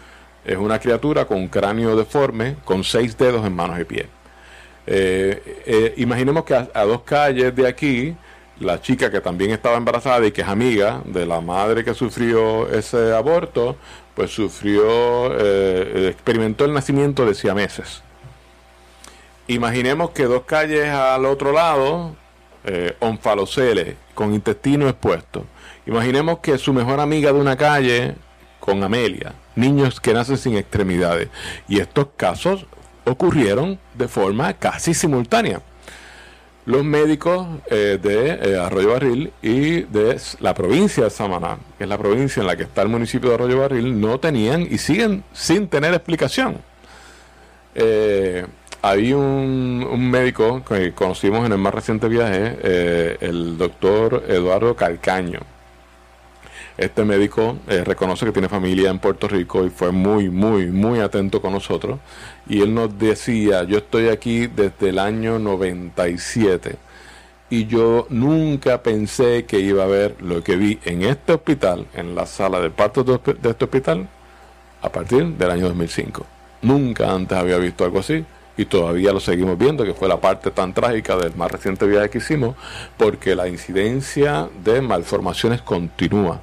es una criatura con un cráneo deforme, con seis dedos en manos y pies. Eh, eh, imaginemos que a, dos calles de aquí, la chica que también estaba embarazada y que es amiga de la madre que sufrió ese aborto, pues sufrió, eh, experimentó el nacimiento de siameses. Imaginemos que dos calles al otro lado, eh, con intestino expuesto. Imaginemos que su mejor amiga de una calle, con Amelia, niños que nacen sin extremidades. Y estos casos ocurrieron de forma casi simultánea. Los médicos eh, de eh, Arroyo Barril y de la provincia de Samaná, que es la provincia en la que está el municipio de Arroyo Barril, no tenían y siguen sin tener explicación. Eh, hay un, un, médico que conocimos en el más reciente viaje, el doctor Eduardo Calcaño, este médico eh, reconoce que tiene familia en Puerto Rico y fue muy, muy, muy atento con nosotros. Y él nos decía, yo estoy aquí desde el año 97 y yo nunca pensé que iba a ver lo que vi en este hospital, en la sala de parto de este hospital, a partir del año 2005. Nunca antes había visto algo así y todavía lo seguimos viendo, que fue la parte tan trágica del más reciente viaje que hicimos, porque la incidencia de malformaciones continúa.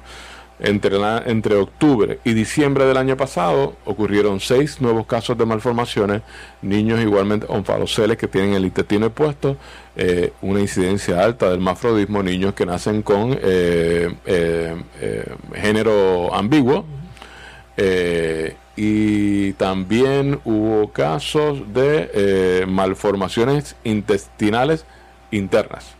Entre, entre octubre y diciembre del año pasado ocurrieron seis nuevos casos de malformaciones, niños igualmente onfaloceles que tienen el intestino expuesto, eh, una incidencia alta del mafrodismo, niños que nacen con eh, eh, género ambiguo, y también hubo casos de malformaciones intestinales internas.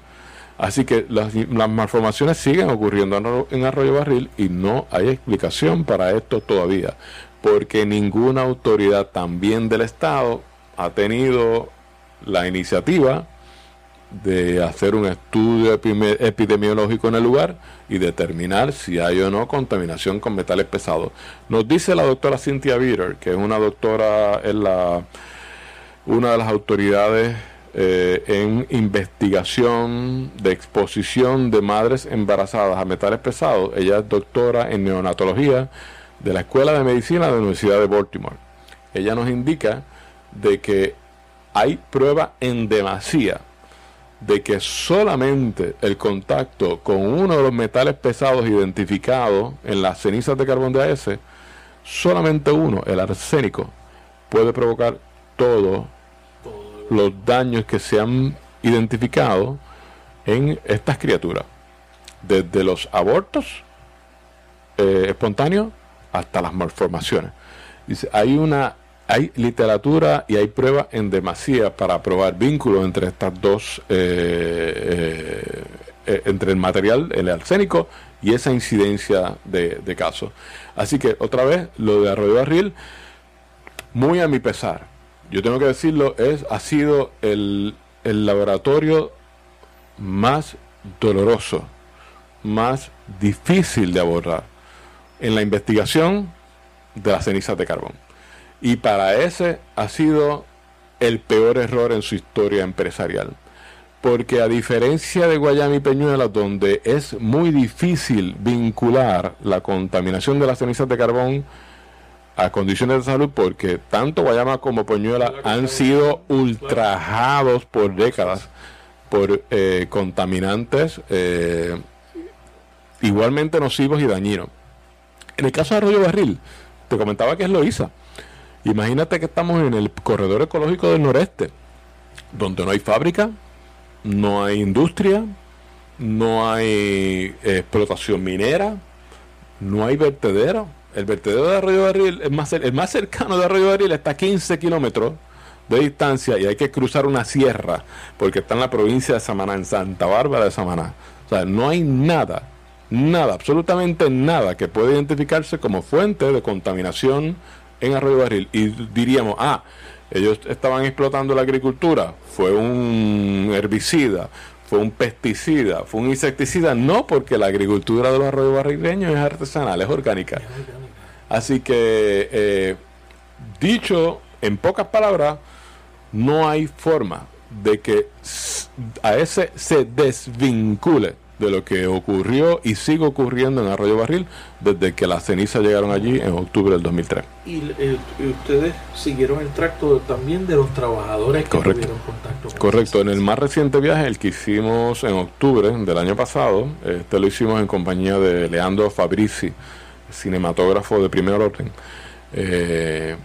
Así que las, malformaciones siguen ocurriendo en Arroyo Barril y no hay explicación para esto todavía, porque ninguna autoridad también del Estado ha tenido la iniciativa de hacer un estudio epidemiológico en el lugar y determinar si hay o no contaminación con metales pesados. Nos dice la doctora Cynthia Bitter, que es una doctora en la una de las autoridades eh, en investigación de exposición de madres embarazadas a metales pesados. Ella es doctora en neonatología de la Escuela de Medicina de la Universidad de Baltimore. Ella nos indica de que hay prueba en demasía de que solamente el contacto con uno de los metales pesados identificados en las cenizas de carbón de AS, solamente uno, el arsénico, puede provocar todo los daños que se han identificado en estas criaturas, desde los abortos eh, espontáneos hasta las malformaciones. Dice, hay una hay literatura y hay pruebas en demasía para probar vínculos entre estas dos, eh, eh, entre el material, el arsénico y esa incidencia de, de casos. Así que otra vez, lo de Arroyo Barril, muy a mi pesar, yo tengo que decirlo, es, ha sido el, el laboratorio más doloroso, más difícil de abordar en la investigación de las cenizas de carbón. Y para ese ha sido el peor error en su historia empresarial. Porque a diferencia de Guayama y Peñuelas, donde es muy difícil vincular la contaminación de las cenizas de carbón a condiciones de salud porque tanto Guayama como Peñuela han sido ultrajados por décadas por eh, contaminantes eh, igualmente nocivos y dañinos. En el caso de Arroyo Barril, te comentaba que es Loíza. Imagínate que estamos en el corredor ecológico del noreste, donde no hay fábrica, no hay industria, no hay explotación minera, no hay vertedero el vertedero de Arroyo Barril, es más, el más cercano de Arroyo Barril está a 15 kilómetros de distancia y hay que cruzar una sierra porque está en la provincia de Samaná, en Santa Bárbara de Samaná. O sea, no hay nada, nada, absolutamente nada que pueda identificarse como fuente de contaminación en Arroyo Barril. Y diríamos, ah, ellos estaban explotando la agricultura, fue un herbicida, fue un pesticida, fue un insecticida, no porque la agricultura de los arroyos barrileños es artesanal, es orgánica. Así que, eh, dicho en pocas palabras, no hay forma de que a ese se desvincule de lo que ocurrió y sigue ocurriendo en Arroyo Barril desde que las cenizas llegaron allí en octubre del 2003. Y, eh, ustedes siguieron el tracto también de los trabajadores que Correcto. tuvieron contacto con Correcto, en el más reciente viaje, el que hicimos en octubre del año pasado, este lo hicimos en compañía de Leandro Fabrici, cinematógrafo de primer orden. Eh,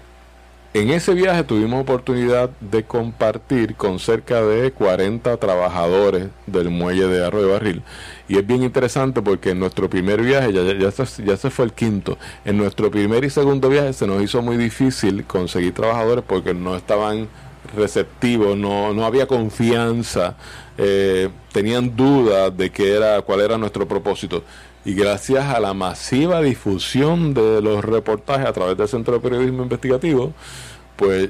en ese viaje tuvimos oportunidad de compartir con cerca de 40 trabajadores del muelle de Arroyo Barril. Y es bien interesante porque en nuestro primer viaje, ya, ya, se, ya se fue el quinto, en nuestro primer y segundo viaje se nos hizo muy difícil conseguir trabajadores porque no estaban receptivos, no, no había confianza, eh, tenían dudas de qué era, cuál era nuestro propósito y gracias a la masiva difusión de los reportajes a través del Centro de Periodismo Investigativo, pues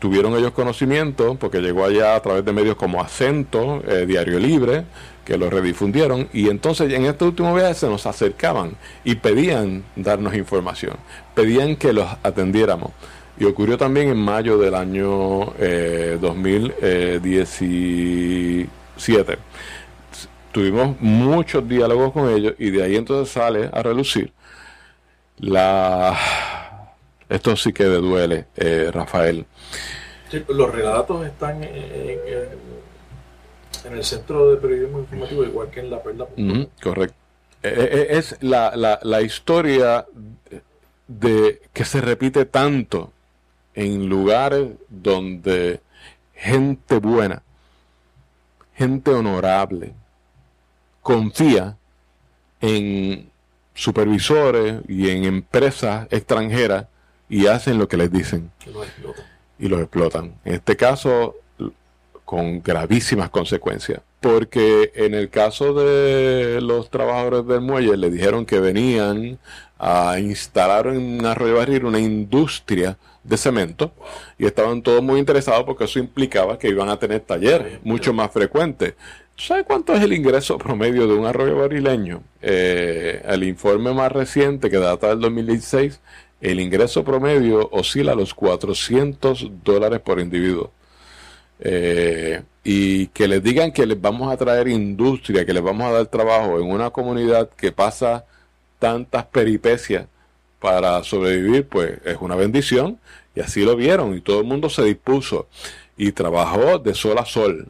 tuvieron ellos conocimiento, porque llegó allá a través de medios como Acento, eh, Diario Libre, que lo redifundieron, y entonces en este último viaje se nos acercaban y pedían darnos información, pedían que los atendiéramos. Y ocurrió también en mayo del año eh, 2017 tuvimos muchos diálogos con ellos y de ahí entonces sale a relucir la... Esto sí que me duele, eh, Rafael. los relatos están en, el centro de periodismo informativo, igual que en la perla. correcto. es la, la, la historia de que se repite tanto en lugares donde gente buena, gente honorable, confía en supervisores y en empresas extranjeras y hacen lo que les dicen. Y los explotan. En este caso, con gravísimas consecuencias. Porque en el caso de los trabajadores del muelle, le dijeron que venían a instalar en Arroyo Barril una industria de cemento y estaban todos muy interesados porque eso implicaba que iban a tener talleres mucho más frecuentes. ¿Sabe cuánto es el ingreso promedio de un arroyo barileño? Eh, el informe más reciente que data del 2016, el ingreso promedio oscila a los 400 dólares por individuo. Eh, y que les digan que les vamos a traer industria, que les vamos a dar trabajo en una comunidad que pasa tantas peripecias para sobrevivir, pues es una bendición. Y así lo vieron y todo el mundo se dispuso y trabajó de sol a sol.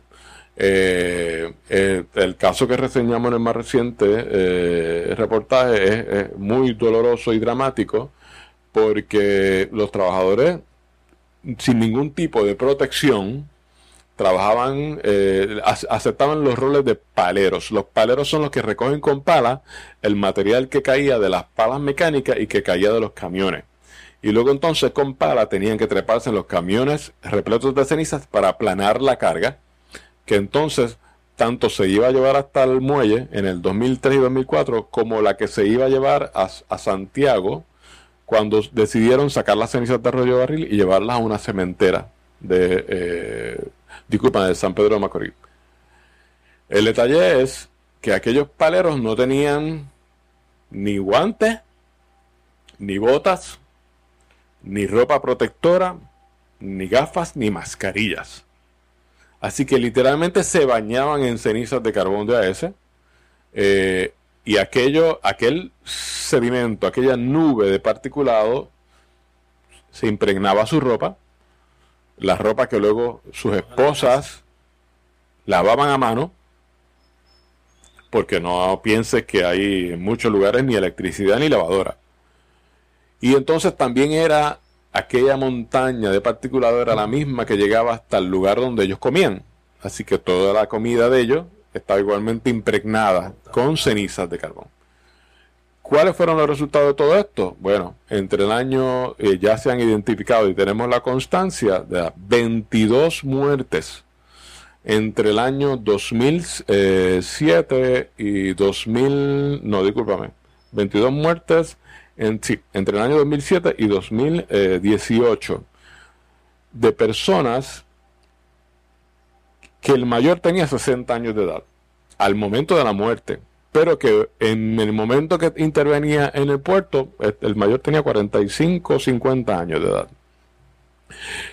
Eh, eh, el caso que reseñamos en el más reciente eh, reportaje es, muy doloroso y dramático porque los trabajadores sin ningún tipo de protección trabajaban, aceptaban los roles de paleros. Los paleros son los que recogen con pala el material que caía de las palas mecánicas y que caía de los camiones. Y luego entonces con pala tenían que treparse en los camiones repletos de cenizas para aplanar la carga, que entonces tanto se iba a llevar hasta el muelle en el 2003 y 2004 como la que se iba a llevar a, Santiago cuando decidieron sacar las cenizas de Arroyo Barril y llevarlas a una cementera de, eh, de San Pedro de Macorís. El detalle es que aquellos paleros no tenían ni guantes, ni botas, ni ropa protectora, ni gafas, ni mascarillas. Así que literalmente se bañaban en cenizas de carbón de AS. Eh, y aquello, aquel sedimento, aquella nube de particulado, se impregnaba su ropa la ropa que luego sus esposas lavaban a mano, porque no piense que hay en muchos lugares ni electricidad ni lavadora. Y entonces también era aquella montaña de particulado era la misma que llegaba hasta el lugar donde ellos comían. Así que toda la comida de ellos estaba igualmente impregnada con cenizas de carbón. ¿Cuáles fueron los resultados de todo esto? Bueno, entre el año eh, ya se han identificado y tenemos la constancia de 22 muertes entre el año 2007 y 2000, no, discúlpame, 22 muertes entre el año 2007 y 2018 de personas que el mayor tenía 60 años de edad al momento de la muerte pero que en el momento que intervenía en el puerto, el mayor tenía 45 o 50 años de edad.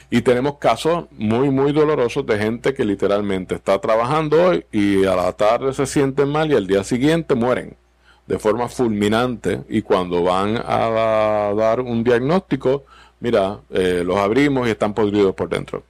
Y tenemos casos muy, muy dolorosos de gente que literalmente está trabajando hoy y a la tarde se sienten mal y al día siguiente mueren de forma fulminante y cuando van a dar un diagnóstico, mira, eh, los abrimos y están podridos por dentro.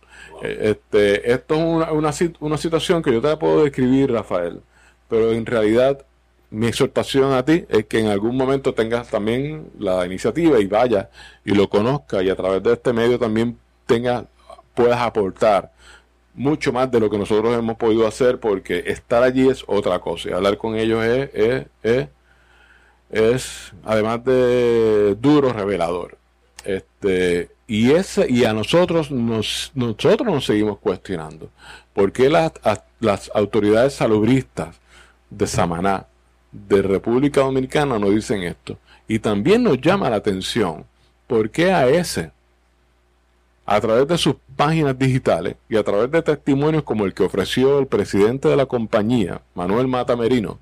Eh, este, esto es una, una, una situación que yo te puedo describir, Rafael, pero en realidad mi exhortación a ti es que en algún momento tengas también la iniciativa y vaya y lo conozca y a través de este medio también tenga, puedas aportar mucho más de lo que nosotros hemos podido hacer porque estar allí es otra cosa y hablar con ellos es, es, es, es además de duro, revelador. Este, y, ese, y a nosotros nos, nosotros nos seguimos cuestionando. ¿Por qué las, las autoridades salubristas de Samaná de República Dominicana nos dicen esto. Y también nos llama la atención por qué a ese, a través de sus páginas digitales y a través de testimonios como el que ofreció el presidente de la compañía, Manuel Mata Merino,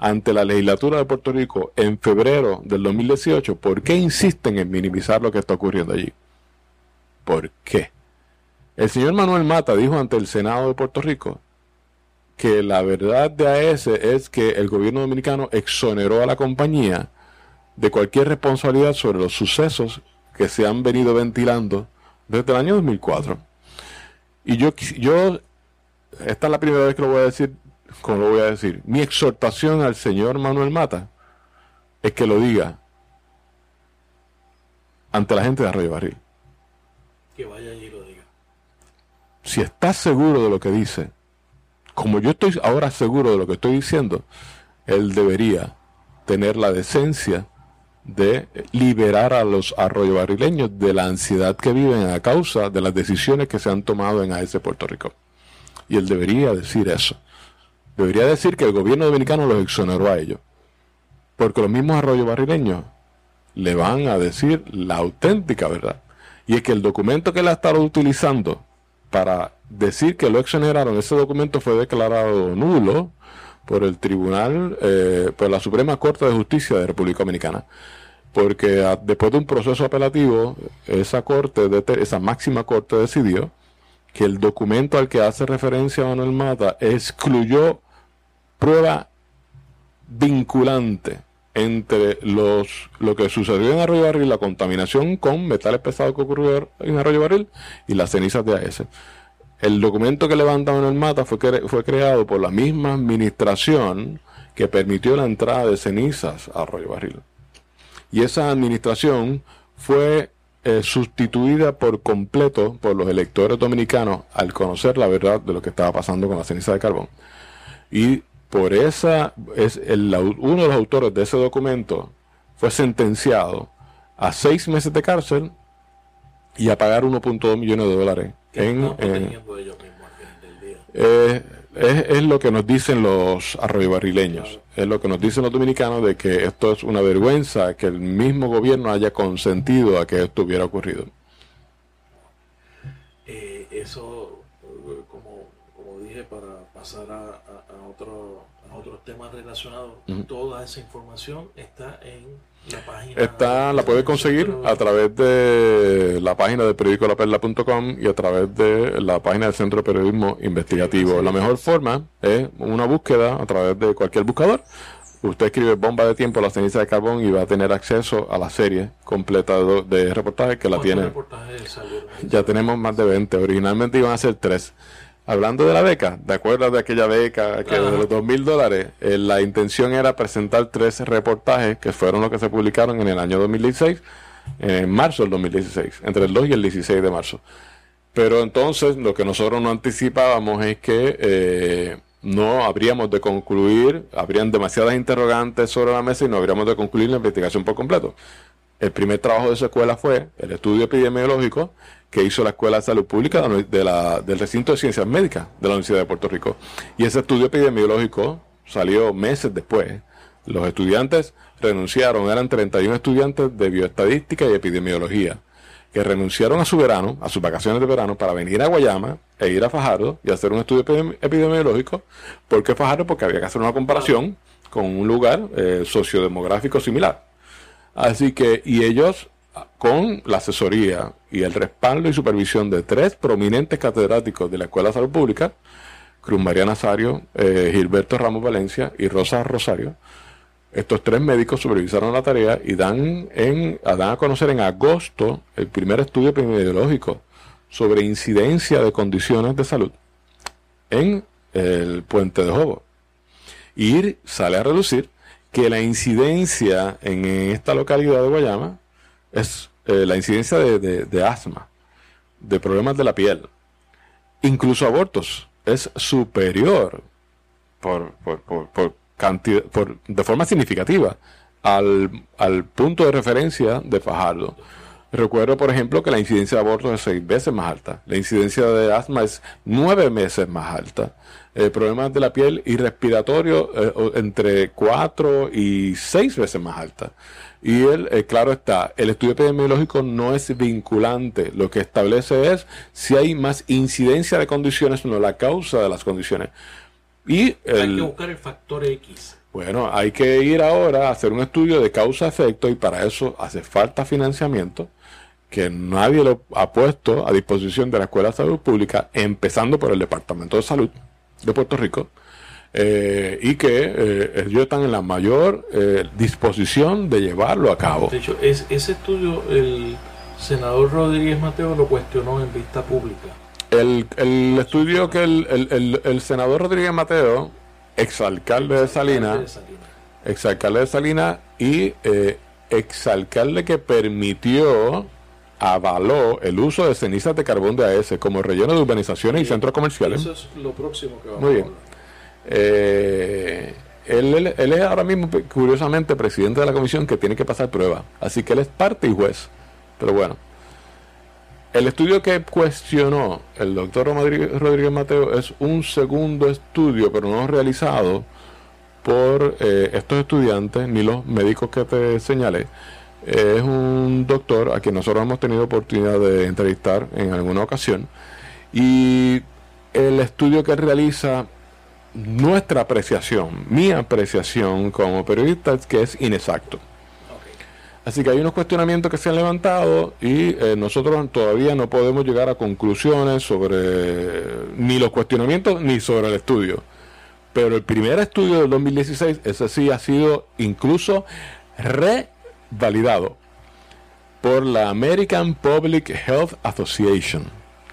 ante la legislatura de Puerto Rico en febrero del 2018, ¿por qué insisten en minimizar lo que está ocurriendo allí? ¿Por qué? El señor Manuel Mata dijo ante el Senado de Puerto Rico que la verdad de AES es que el gobierno dominicano exoneró a la compañía de cualquier responsabilidad sobre los sucesos que se han venido ventilando desde el año 2004. Y yo, yo esta es la primera vez que lo voy a decir como lo voy a decir, mi exhortación al señor Manuel Mata es que lo diga ante la gente de Arroyo Barril. Que vaya y lo diga. Si estás seguro de lo que dice, como yo estoy ahora seguro de lo que estoy diciendo, él debería tener la decencia de liberar a los arroyobarrileños de la ansiedad que viven a causa de las decisiones que se han tomado en AES Puerto Rico. Y él debería decir eso. Debería decir que el gobierno dominicano los exoneró a ellos. Porque los mismos arroyobarrileños le van a decir la auténtica verdad. Y es que el documento que él ha estado utilizando para decir que lo exoneraron, ese documento fue declarado nulo por el Tribunal, eh, por la Suprema Corte de Justicia de República Dominicana. Porque después de un proceso apelativo, esa corte, esa máxima corte decidió que el documento al que hace referencia Manuel Mata excluyó prueba vinculante entre los lo que sucedió en Arroyo Barril, la contaminación con metales pesados que ocurrió en Arroyo Barril y las cenizas de AES. El documento que levanta Manuel Mata fue, fue creado por la misma administración que permitió la entrada de cenizas a Arroyo Barril. Y esa administración fue eh, sustituida por completo por los electores dominicanos al conocer la verdad de lo que estaba pasando con la ceniza de carbón. Y por esa, es el, uno de los autores de ese documento fue sentenciado a seis meses de cárcel y a pagar 1.2 millones de dólares. En, eh, es, lo que nos dicen los arroyobarrileños, es lo que nos dicen los dominicanos de que esto es una vergüenza que el mismo gobierno haya consentido a que esto hubiera ocurrido. Eh, eso, como, como dije, para pasar a, otro, otros temas relacionados, toda esa información está en la página. Está, la puedes conseguir a través de la página de periodicolaperla.com y a través de la página del Centro de Periodismo Investigativo. La mejor forma es una búsqueda a través de cualquier buscador. Usted escribe bomba de tiempo, la ceniza de carbón y va a tener acceso a la serie completa de, reportajes que la tiene. Ya tenemos más de 20. Originalmente iban a ser 3. Hablando de la beca, ¿de acuerdo de aquella beca que de los dos mil dólares? Eh, la intención era presentar tres reportajes que fueron los que se publicaron en el año 2016, en marzo del 2016, entre el 2 y el 16 de marzo. Pero entonces lo que nosotros no anticipábamos es que eh, no habríamos de concluir, habrían demasiadas interrogantes sobre la mesa y no habríamos de concluir la investigación por completo. El primer trabajo de esa escuela fue el estudio epidemiológico que hizo la Escuela de Salud Pública del recinto de ciencias médicas de la Universidad de Puerto Rico. Y ese estudio epidemiológico salió meses después. Los estudiantes renunciaron, eran 31 estudiantes de bioestadística y epidemiología, que renunciaron a su verano, a sus vacaciones de verano, para venir a Guayama e ir a Fajardo y hacer un estudio epidemiológico. ¿Por qué Fajardo? Porque había que hacer una comparación con un lugar eh, sociodemográfico similar. Así que, y ellos con la asesoría y el respaldo y supervisión de tres prominentes catedráticos de la Escuela de Salud Pública, Cruz María Nazario, eh, Gilberto Ramos Valencia y Rosa Rosario. Estos tres médicos supervisaron la tarea y dan, en, dan a conocer en agosto el primer estudio epidemiológico sobre incidencia de condiciones de salud en el puente de Jobo. Y sale a reducir que la incidencia en esta localidad de Guayama es eh, la incidencia de, asma, de problemas de la piel, incluso abortos, es superior por, cantidad, de forma significativa al, al, punto de referencia de Fajardo. Recuerdo, por ejemplo, que la incidencia de abortos es seis veces más alta, la incidencia de asma es nueve veces más alta, eh, problemas de la piel y respiratorio eh, entre cuatro y seis veces más alta. Y él, eh, claro está, el estudio epidemiológico no es vinculante. Lo que establece es si hay más incidencia de condiciones, no la causa de las condiciones. Y hay que buscar el factor X. Bueno, hay que ir ahora a hacer un estudio de causa-efecto y para eso hace falta financiamiento que nadie lo ha puesto a disposición de la Escuela de Salud Pública, empezando por el Departamento de Salud de Puerto Rico, eh, y que eh, ellos están en la mayor eh, disposición de llevarlo a cabo. De hecho, es, ese estudio el senador Rodríguez Mateo lo cuestionó en vista pública. El, el estudio que el, el, el, senador Rodríguez Mateo exalcalde de Salinas, exalcalde de Salinas y eh, exalcalde que permitió, avaló el uso de cenizas de carbón de AES como relleno de urbanizaciones y centros comerciales. Eso es lo próximo que vamos Muy bien. Eh, él, él- él es ahora mismo, curiosamente, presidente de la comisión que tiene que pasar prueba. Así que él es parte y juez. Pero bueno. El estudio que cuestionó el doctor Rodríguez, Rodríguez Mateo es un segundo estudio, pero no realizado por eh, estos estudiantes ni los médicos que te señalé. Es un doctor a quien nosotros hemos tenido oportunidad de entrevistar en alguna ocasión. Y el estudio que realiza nuestra apreciación, mi apreciación como periodista es que es inexacto. Así que hay unos cuestionamientos que se han levantado y eh, nosotros todavía no podemos llegar a conclusiones sobre ni los cuestionamientos ni sobre el estudio. Pero el primer estudio del 2016, ese sí ha sido incluso revalidado por la American Public Health Association,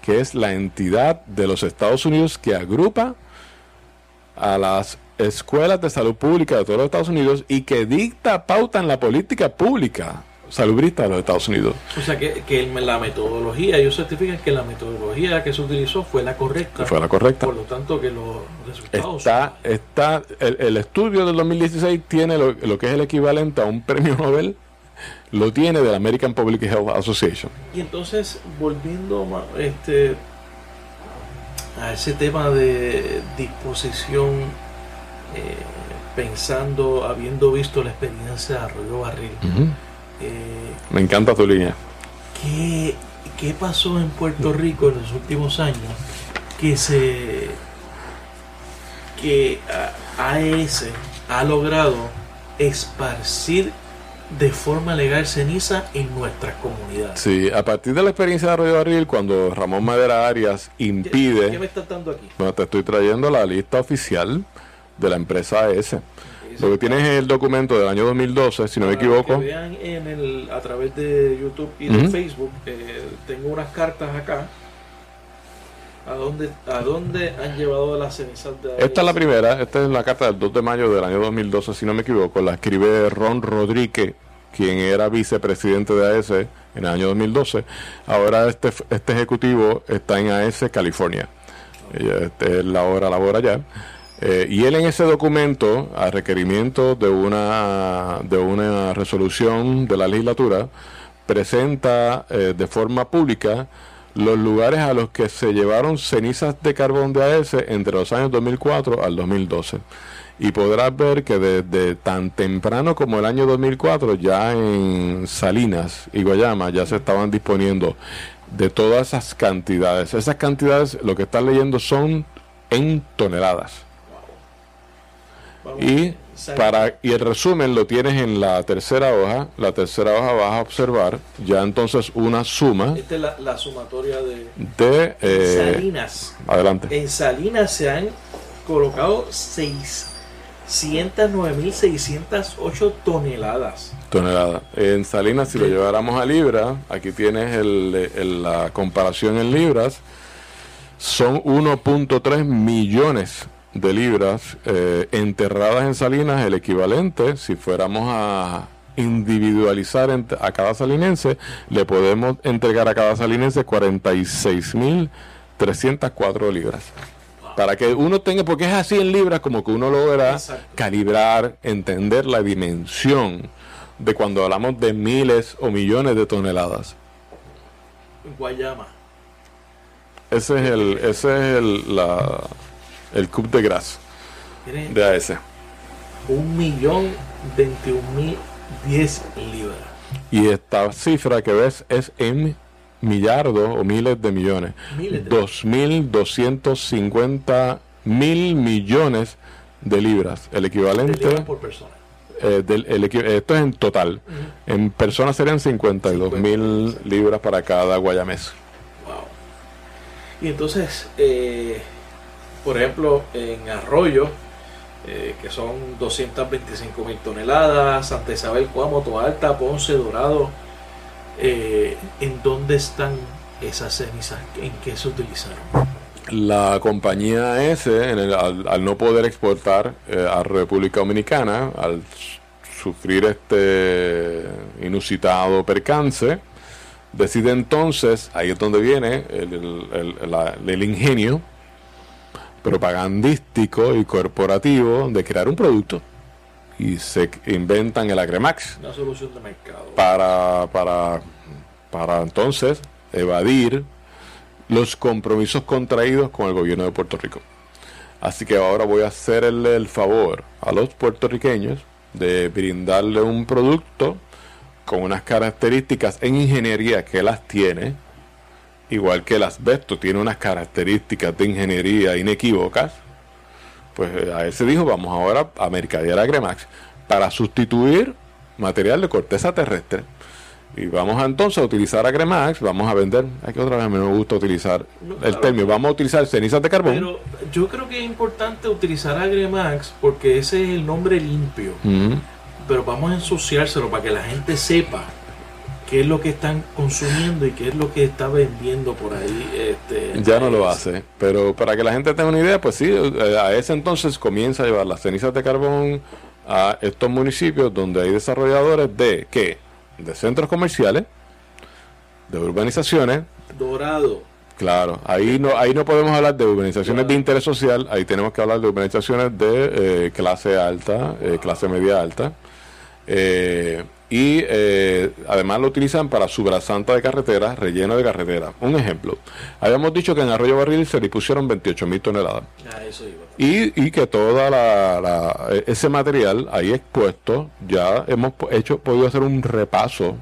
que es la entidad de los Estados Unidos que agrupa a las escuelas de salud pública de todos los Estados Unidos y que dicta pauta en la política pública salubrista de los Estados Unidos. O sea que, que la metodología, ellos certifican que la metodología que se utilizó fue la correcta. Fue la correcta. Por lo tanto, que los resultados. Está, está, el, el estudio del 2016 tiene lo, lo que es el equivalente a un premio Nobel, lo tiene de la American Public Health Association. Y entonces, volviendo este, a ese tema de disposición, eh, pensando, habiendo visto la experiencia de Arroyo Barril, eh, Me encanta tu línea. ¿qué, qué pasó en Puerto Rico en los últimos años que se que AES ha logrado esparcir de forma legal ceniza en nuestras comunidades? Sí, a partir de la experiencia de Arroyo Barril, cuando Ramón Madera Arias ¿Qué- impide... ¿Qué me estás dando aquí? Bueno, te estoy trayendo la lista oficial de la empresa AES. Lo que tienes es el documento del año 2012, si no me equivoco. Que vean en el, a través de YouTube y de. Facebook, eh, tengo unas cartas acá. ¿A dónde, ¿A dónde han llevado las cenizas de Esta es la primera, esta es la carta del 2 de mayo del año 2012, si no me equivoco. La escribe Ron Rodríguez, quien era vicepresidente de AES en el año 2012. Ahora este, este ejecutivo está en AES, California. Ella, este, él ahora labora allá. Eh, y él en ese documento, a requerimiento de una, de una resolución de la legislatura, presenta eh, de forma pública los lugares a los que se llevaron cenizas de carbón de AES entre los años 2004 al 2012. Y podrás ver que desde tan temprano como el año 2004, ya en Salinas y Guayama ya se estaban disponiendo de todas esas cantidades. Esas cantidades, lo que estás leyendo son en toneladas. Y para y el resumen lo tienes en la tercera hoja. La tercera hoja vas a observar ya entonces una suma Esta es la, la sumatoria de de eh, Salinas. adelante. En Salinas se han colocado 609.608 toneladas. toneladas. En Salinas, si lo lleváramos a libra, aquí tienes el- el- la comparación en libras, son 1.3 millones de libras eh, enterradas en Salinas, el equivalente, si fuéramos a individualizar a cada salinense, le podemos entregar a cada salinense 46.304 libras. Para que uno tenga, porque es así en libras, como que uno logra Exacto. calibrar, entender la dimensión de cuando hablamos de miles o millones de toneladas. Guayama. Ese es el, ese es el, la, el cup de grasa de AS. un millón veintiún mil diez libras. Y esta cifra que ves es en millardos o miles de millones. Miles de 2.250 mil millones de libras. El de equivalente, libras por persona. eh, del, el equi- esto es en total. En personas serían 52 mil libras para cada guayamés. Wow. Y entonces, eh, por ejemplo, en Arroyo, eh, que son 225 mil toneladas, Santa Isabel, Cuamo, Toa Alta, Ponce, Dorado, eh, ¿en dónde están esas cenizas? ¿En qué se utilizaron? la compañía S, en el- al, al no poder exportar eh, a República Dominicana, al sufrir este inusitado percance, decide entonces, ahí es donde viene el ingenio propagandístico y corporativo de crear un producto y se inventan el Agremax Una solución de mercado. para, para, para entonces evadir los compromisos contraídos con el gobierno de Puerto Rico. Así que ahora voy a hacerle el favor a los puertorriqueños de brindarle un producto con unas características en ingeniería que las tiene, igual que el asbesto tiene unas características de ingeniería inequívocas, pues eh, a él se dijo, vamos ahora a mercadear Agremax para sustituir material de corteza terrestre. Y vamos a, entonces a utilizar Agremax, vamos a vender, aquí otra vez a mí me gusta utilizar No, el claro. término, vamos a utilizar cenizas de carbón. Pero yo creo que es importante utilizar Agremax porque ese es el nombre limpio. Pero vamos a ensuciárselo para que la gente sepa qué es lo que están consumiendo y qué es lo que está vendiendo por ahí. Este, ya no lo hace, pero para que la gente tenga una idea, pues sí, eh, a ese entonces comienza a llevar las cenizas de carbón a estos municipios donde hay desarrolladores de qué? De centros comerciales, de urbanizaciones, Dorado. Claro, ahí no, ahí no podemos hablar de urbanizaciones Claro. de interés social, ahí tenemos que hablar de urbanizaciones de eh, clase alta, eh, clase media alta. Eh, y eh, además lo utilizan para su brazanta de carretera, relleno de carretera. Un ejemplo, habíamos dicho que en Arroyo Barril se le pusieron 28 mil toneladas. Ah, eso y, y que toda la, la- ese material ahí expuesto ya hemos hecho podido hacer un repaso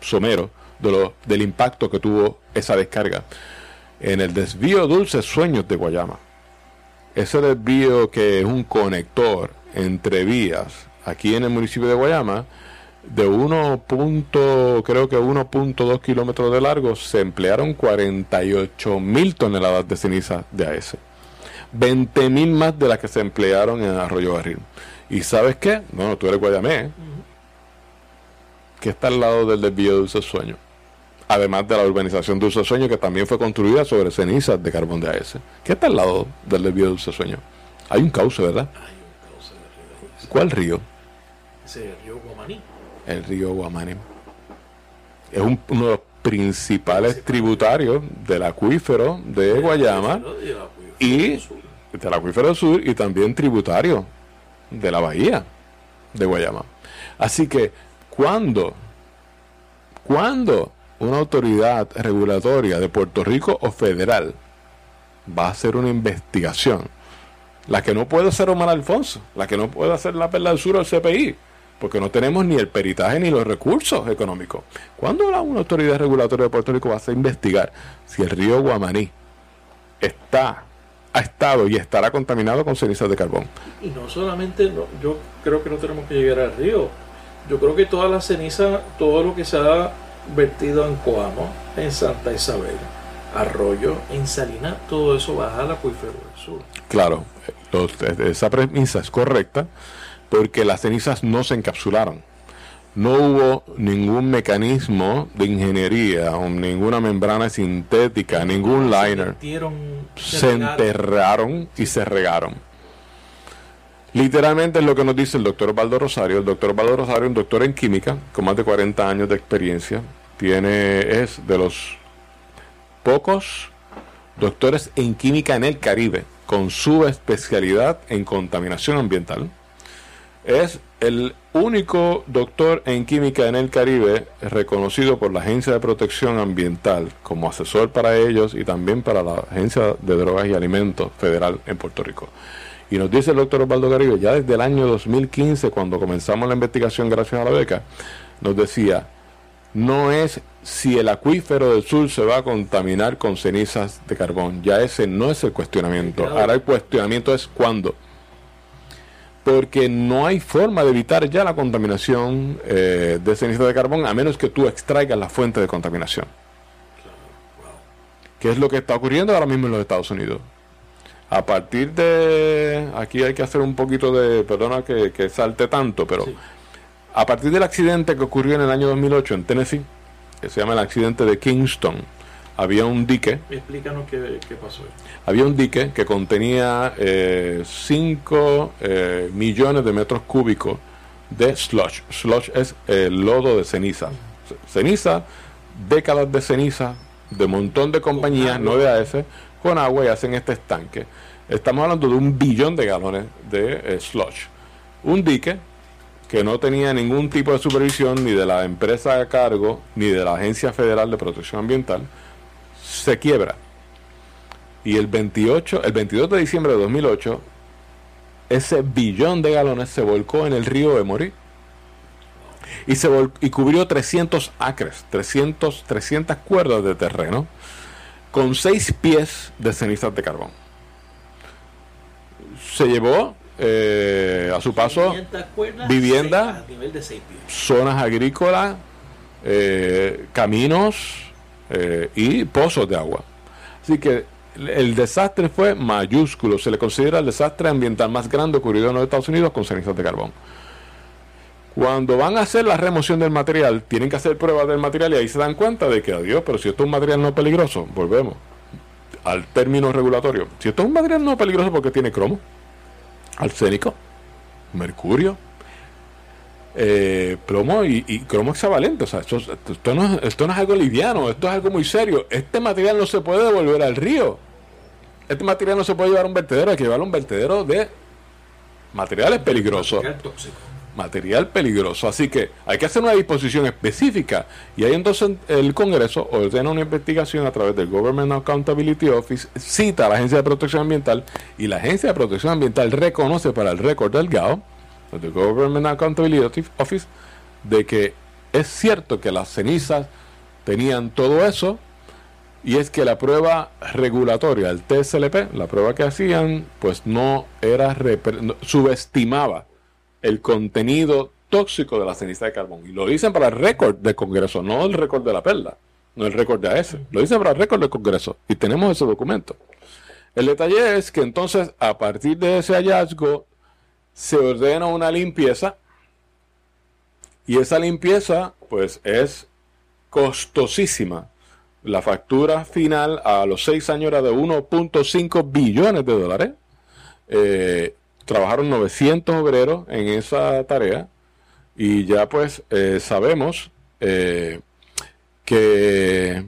somero de lo, del impacto que tuvo esa descarga en el desvío Dulces Sueños de Guayama. Ese desvío que es un conector entre vías aquí en el municipio de Guayama de 1. punto- creo que 1.2 kilómetros de largo se emplearon 48 mil toneladas de ceniza de AS 20 mil más de las que se emplearon en Arroyo Barril. ¿Y sabes qué? No, tú eres Guayamé, ¿eh? que está al lado del desvío de Dulce Sueño. Además de la urbanización Dulce Sueño, que también fue construida sobre cenizas de carbón de AS. ¿Qué está al lado del desvío de Dulce Sueño? Hay un cauce, ¿verdad? Hay un cauce de río. ¿Cuál río? Ese río. El río Guamaní. Es un- uno de los principales tributarios del acuífero de Guayama. Y del acuífero sur y también tributario de la bahía de Guayama. Así que cuando, cuando una autoridad regulatoria de Puerto Rico o federal va a hacer una investigación, la que no puede hacer Omar Alfonso, la que no puede hacer la Perla del Sur o el CPI, porque no tenemos ni el peritaje ni los recursos económicos. ¿Cuándo la- una autoridad regulatoria de Puerto Rico va a investigar si el río Guamaní está, ha estado y estará contaminado con cenizas de carbón? Y no solamente, no, yo creo que no tenemos que llegar al río. Yo creo que toda la ceniza, todo lo que se ha vertido en Coamo, en Santa Isabel, Arroyo, en Salinas, todo eso baja al acuífero del sur. Claro, los- esa premisa es correcta porque las cenizas no se encapsularon. No hubo ningún mecanismo de ingeniería ninguna membrana sintética, ningún liner. Se enterraron y se regaron. Literalmente es lo que nos dice el doctor Osvaldo Rosario. El doctor Osvaldo Rosario es un doctor en química con más de 40 años de experiencia. Tiene, es de los pocos doctores en química en el Caribe con su especialidad en contaminación ambiental. Es el único doctor en química en el Caribe reconocido por la Agencia de Protección Ambiental como asesor para ellos y también para la Agencia de Drogas y Alimentos Federal en Puerto Rico. Y nos dice el doctor Osvaldo Caribe, ya desde el año 2015, cuando comenzamos la investigación gracias a la beca, nos decía, no es si el acuífero del sur se va a contaminar con cenizas de carbón, ya ese no es el cuestionamiento. Ahora el cuestionamiento es cuándo porque no hay forma de evitar ya la contaminación eh, de ceniza de carbón a menos que tú extraigas la fuente de contaminación. ¿Qué es lo que está ocurriendo ahora mismo en los Estados Unidos? A partir de... Aquí hay que hacer un poquito de... Perdona que, que salte tanto, pero... Sí. A partir del accidente que ocurrió en el año 2008 en Tennessee, que se llama el accidente de Kingston, había un dique. Explícanos qué, pasó. Había un dique que contenía 5 eh, eh, millones de metros cúbicos de sludge. Sludge es el lodo de ceniza. Ceniza, décadas de ceniza, de montón de compañías, no de AS, con agua y hacen este estanque. Estamos hablando de un billón de galones de eh, sludge. Un dique que no tenía ningún tipo de supervisión ni de la empresa a cargo ni de la Agencia Federal de Protección Ambiental, se quiebra. Y el 28, el 22 de diciembre de 2008, ese billón de galones se volcó en el río Emory y, se y cubrió 300 acres, 300, 300 cuerdas de terreno, con 6 pies de cenizas de carbón. Se llevó eh, a su paso vivienda, zonas agrícolas, eh, caminos eh, y pozos de agua. Así que el desastre fue mayúsculo, se le considera el desastre ambiental más grande ocurrido en los Estados Unidos con cenizas de carbón. Cuando van a hacer la remoción del material, tienen que hacer pruebas del material y ahí se dan cuenta de que, adiós, pero si esto es un material no peligroso, volvemos al término regulatorio. Si esto es un material no peligroso porque tiene cromo, arsénico, mercurio, eh, plomo y, cromo hexavalente. O sea, esto, no, esto no es algo liviano, esto es algo muy serio. Este material no se puede devolver al río. Este material no se puede llevar a un vertedero, hay que llevarlo a un vertedero de materiales peligrosos material peligroso. Así que hay que hacer una disposición específica. Y ahí entonces el Congreso ordena una investigación a través del Government Accountability Office, cita a la Agencia de Protección Ambiental y la Agencia de Protección Ambiental reconoce para el récord del GAO, del Government Accountability Office, de que es cierto que las cenizas tenían todo eso y es que la prueba regulatoria, el TSLP, la prueba que hacían, pues no era, subestimaba el contenido tóxico de la ceniza de carbón. Y lo dicen para el récord del Congreso, no el récord de la perla, no el récord de AS. Lo dicen para el récord del Congreso. Y tenemos ese documento. El detalle es que entonces, a partir de ese hallazgo, se ordena una limpieza. Y esa limpieza, pues, es costosísima. La factura final a los seis años era de 1.5 billones de dólares. Eh, trabajaron 900 obreros en esa tarea y ya pues eh, sabemos eh, que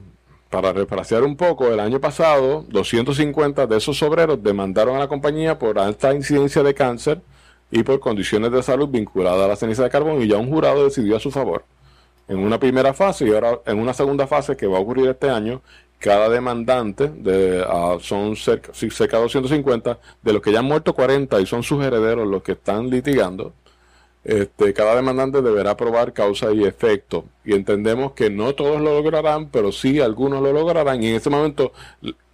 para refrasear un poco, el año pasado 250 de esos obreros demandaron a la compañía por alta incidencia de cáncer y por condiciones de salud vinculadas a la ceniza de carbón y ya un jurado decidió a su favor. En una primera fase y ahora en una segunda fase que va a ocurrir este año cada demandante, de, ah, son cerca, cerca de 250, de los que ya han muerto 40 y son sus herederos los que están litigando, este, cada demandante deberá probar causa y efecto. Y entendemos que no todos lo lograrán, pero sí algunos lo lograrán. Y en ese momento,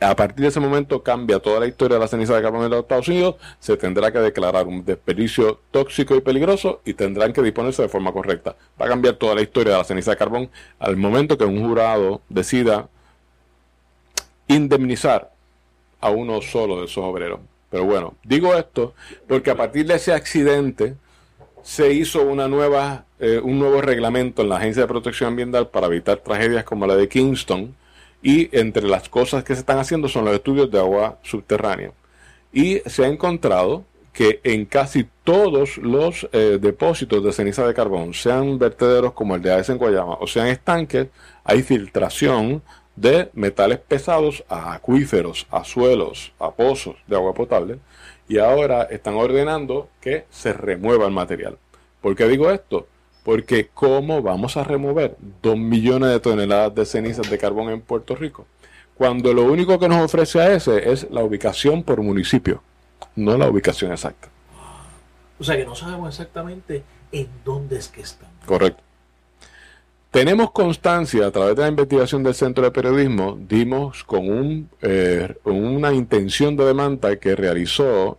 a partir de ese momento, cambia toda la historia de la ceniza de carbón en los Estados Unidos. Se tendrá que declarar un desperdicio tóxico y peligroso y tendrán que disponerse de forma correcta. Va a cambiar toda la historia de la ceniza de carbón al momento que un jurado decida indemnizar a uno solo de esos obreros. Pero bueno, digo esto porque a partir de ese accidente se hizo una nueva, eh, un nuevo reglamento en la Agencia de Protección Ambiental para evitar tragedias como la de Kingston y entre las cosas que se están haciendo son los estudios de agua subterránea. Y se ha encontrado que en casi todos los eh, depósitos de ceniza de carbón, sean vertederos como el de Aes en Guayama o sean estanques, hay filtración de metales pesados a acuíferos, a suelos, a pozos de agua potable y ahora están ordenando que se remueva el material. ¿Por qué digo esto? Porque ¿cómo vamos a remover dos millones de toneladas de cenizas de carbón en Puerto Rico? Cuando lo único que nos ofrece a ese es la ubicación por municipio, no la ubicación exacta. O sea que no sabemos exactamente en dónde es que están. Correcto. Tenemos constancia a través de la investigación del Centro de Periodismo, dimos con eh, una intención de demanda que realizó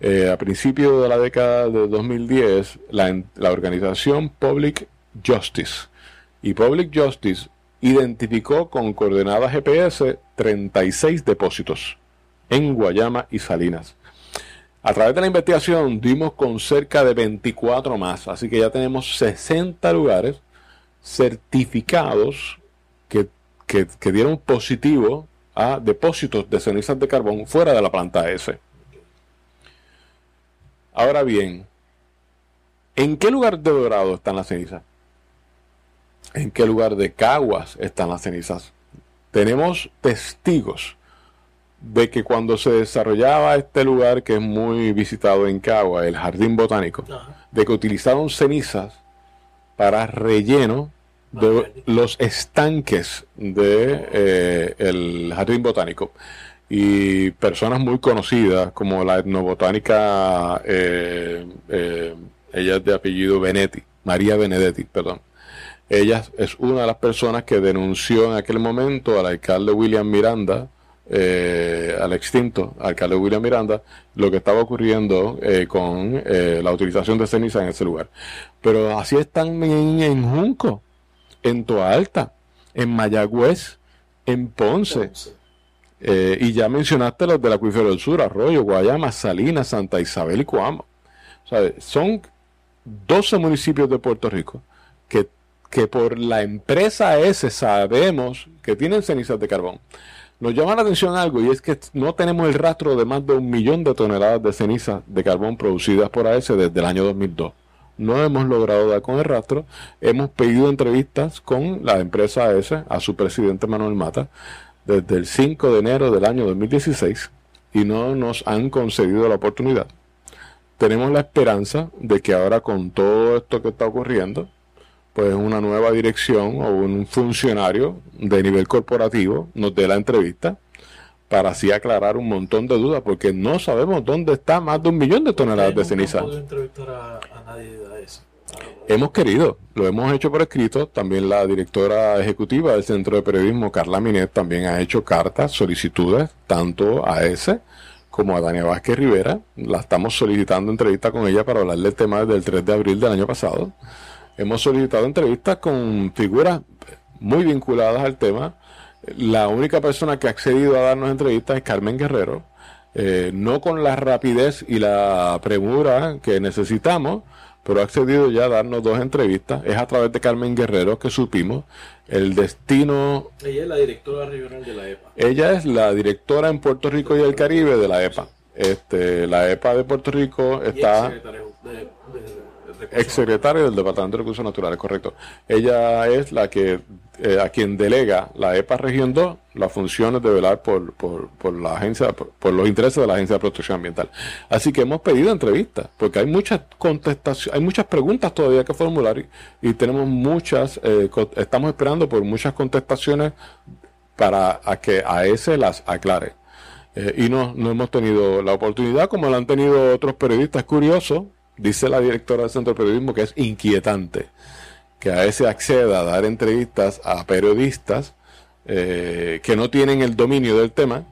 eh, a principios de la década de 2010 la, la organización Public Justice. Y Public Justice identificó con coordenadas GPS 36 depósitos en Guayama y Salinas. A través de la investigación dimos con cerca de 24 más, así que ya tenemos 60 lugares certificados que que, que dieron positivo a depósitos de cenizas de carbón fuera de la planta S. Ahora bien, ¿en qué lugar de Dorado están las cenizas? ¿En qué lugar de Caguas están las cenizas? Tenemos testigos de que cuando se desarrollaba este lugar que es muy visitado en Caguas, el Jardín Botánico, de que utilizaron cenizas para relleno de los estanques de eh, el jardín botánico. Y personas muy conocidas como la etnobotánica eh, eh, ella es de apellido Benetti María Benedetti perdón. Ella es una de las personas que denunció en aquel momento al alcalde William Miranda al extinto alcalde William Miranda lo que estaba ocurriendo con la utilización de ceniza en ese lugar pero así están en, Junco en Toa Alta, en Mayagüez, en Ponce. Eh, y ya mencionaste los del Acuífero del Sur, Arroyo, Guayama, Salinas, Santa Isabel y Coamo. son 12 municipios de Puerto Rico que, que por la empresa S sabemos que tienen cenizas de carbón. Nos llama la atención algo y es que no tenemos el rastro de más de un millón de toneladas de cenizas de carbón producidas por AS desde el año 2002 no hemos logrado dar con el rastro. Hemos pedido entrevistas con la empresa S, a su presidente Manuel Mata, desde el 5 de enero del año 2016 y no nos han concedido la oportunidad. Tenemos la esperanza de que ahora con todo esto que está ocurriendo, pues una nueva dirección o un funcionario de nivel corporativo nos dé la entrevista para así aclarar un montón de dudas, porque no sabemos dónde está más de un millón de toneladas de ceniza. entrevistar a, nadie Hemos querido, lo hemos hecho por escrito. También la directora ejecutiva del Centro de Periodismo, Carla Minet, también ha hecho cartas, solicitudes, tanto a ese como a Dania Vázquez Rivera. La estamos solicitando entrevista con ella para hablar del tema del 3 de abril del año pasado. Hemos solicitado entrevistas con figuras muy vinculadas al tema. La única persona que ha accedido a darnos entrevistas es Carmen Guerrero. Eh, no con la rapidez y la premura que necesitamos, pero ha accedido ya a darnos dos entrevistas. Es a través de Carmen Guerrero que supimos el destino. Ella es la directora regional de la EPA. Ella es la directora en Puerto Rico y el Caribe de la EPA. Este, la EPA de Puerto Rico está. Secretario del Departamento de Recursos Naturales, correcto. Ella es la que eh, a quien delega la EPA Región 2 las funciones de velar por, por, la agencia, por, los intereses de la Agencia de Protección Ambiental. Así que hemos pedido entrevistas, porque hay muchas contestaciones, hay muchas preguntas todavía que formular y, tenemos muchas, eh, estamos esperando por muchas contestaciones para que a ese las aclare. Eh, y no, no hemos tenido la oportunidad, como lo han tenido otros periodistas curiosos, dice la directora del Centro de Periodismo que es inquietante que a ese acceda a dar entrevistas a periodistas eh, que no tienen el dominio del tema.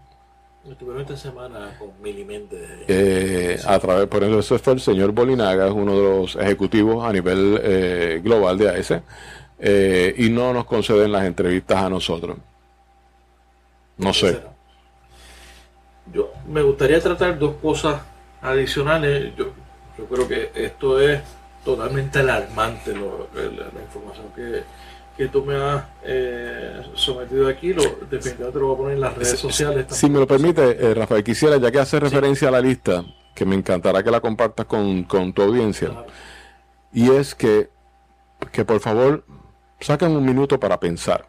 Estuvieron esta semana con Milimente. Eh, a través, por eso fue el señor Bolinaga, es uno de los ejecutivos a nivel eh, global de AES, y no nos conceden las entrevistas a nosotros. No sé. Yo me gustaría tratar dos cosas adicionales. Yo, yo creo que esto es totalmente alarmante lo, la, información que, que, tú me has eh, sometido aquí. Lo, definitivamente lo voy a poner en las redes sociales. Si me lo permite, eh, Rafael, quisiera, ya que hace referencia a la lista, que me encantará que la compartas con, con tu audiencia, y es que, que por favor saquen un minuto para pensar.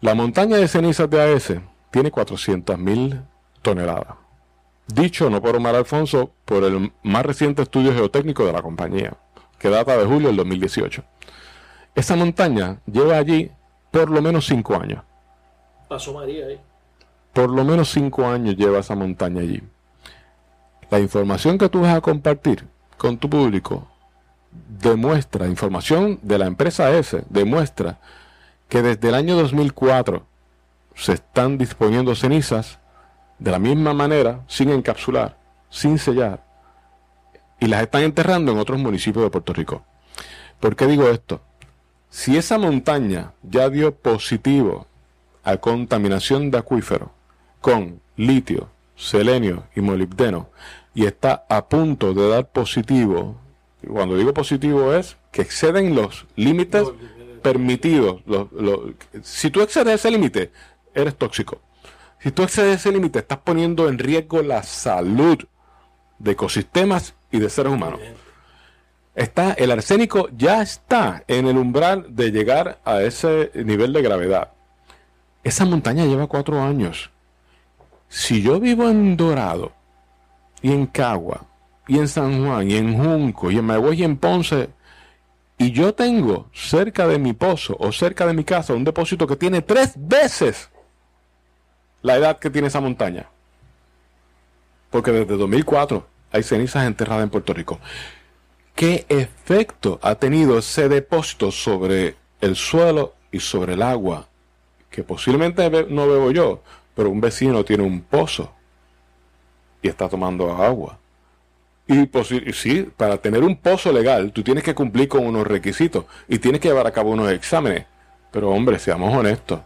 La montaña de cenizas de AS tiene 400.000 toneladas dicho no por Omar Alfonso por el más reciente estudio geotécnico de la compañía, que data de julio del 2018. Esa montaña lleva allí por lo menos cinco años. Pasó María ahí. Por lo menos cinco años lleva esa montaña allí. La información que tú vas a compartir con tu público demuestra, información de la empresa S, demuestra que desde el año 2004 se están disponiendo cenizas de la misma manera, sin encapsular, sin sellar, y las están enterrando en otros municipios de Puerto Rico. ¿Por qué digo esto? Si esa montaña ya dio positivo a contaminación de acuífero con litio, selenio y molibdeno y está a punto de dar positivo, cuando digo positivo es que exceden los límites permitidos, si tú excedes ese límite, eres tóxico. Si tú excedes ese límite, estás poniendo en riesgo la salud de ecosistemas y de seres humanos. Está, el arsénico ya está en el umbral de llegar a ese nivel de gravedad. Esa montaña lleva cuatro años. Si yo vivo en Dorado, y en Cagua, y en San Juan, y en Junco, y en Mayagüez y en Ponce, y yo tengo cerca de mi pozo o cerca de mi casa un depósito que tiene tres veces la edad que tiene esa montaña. Porque desde 2004 hay cenizas enterradas en Puerto Rico. ¿Qué efecto ha tenido ese depósito sobre el suelo y sobre el agua? Que posiblemente no bebo yo, pero un vecino tiene un pozo y está tomando agua. Y sí, para tener un pozo legal, tú tienes que cumplir con unos requisitos y tienes que llevar a cabo unos exámenes. Pero hombre, seamos honestos,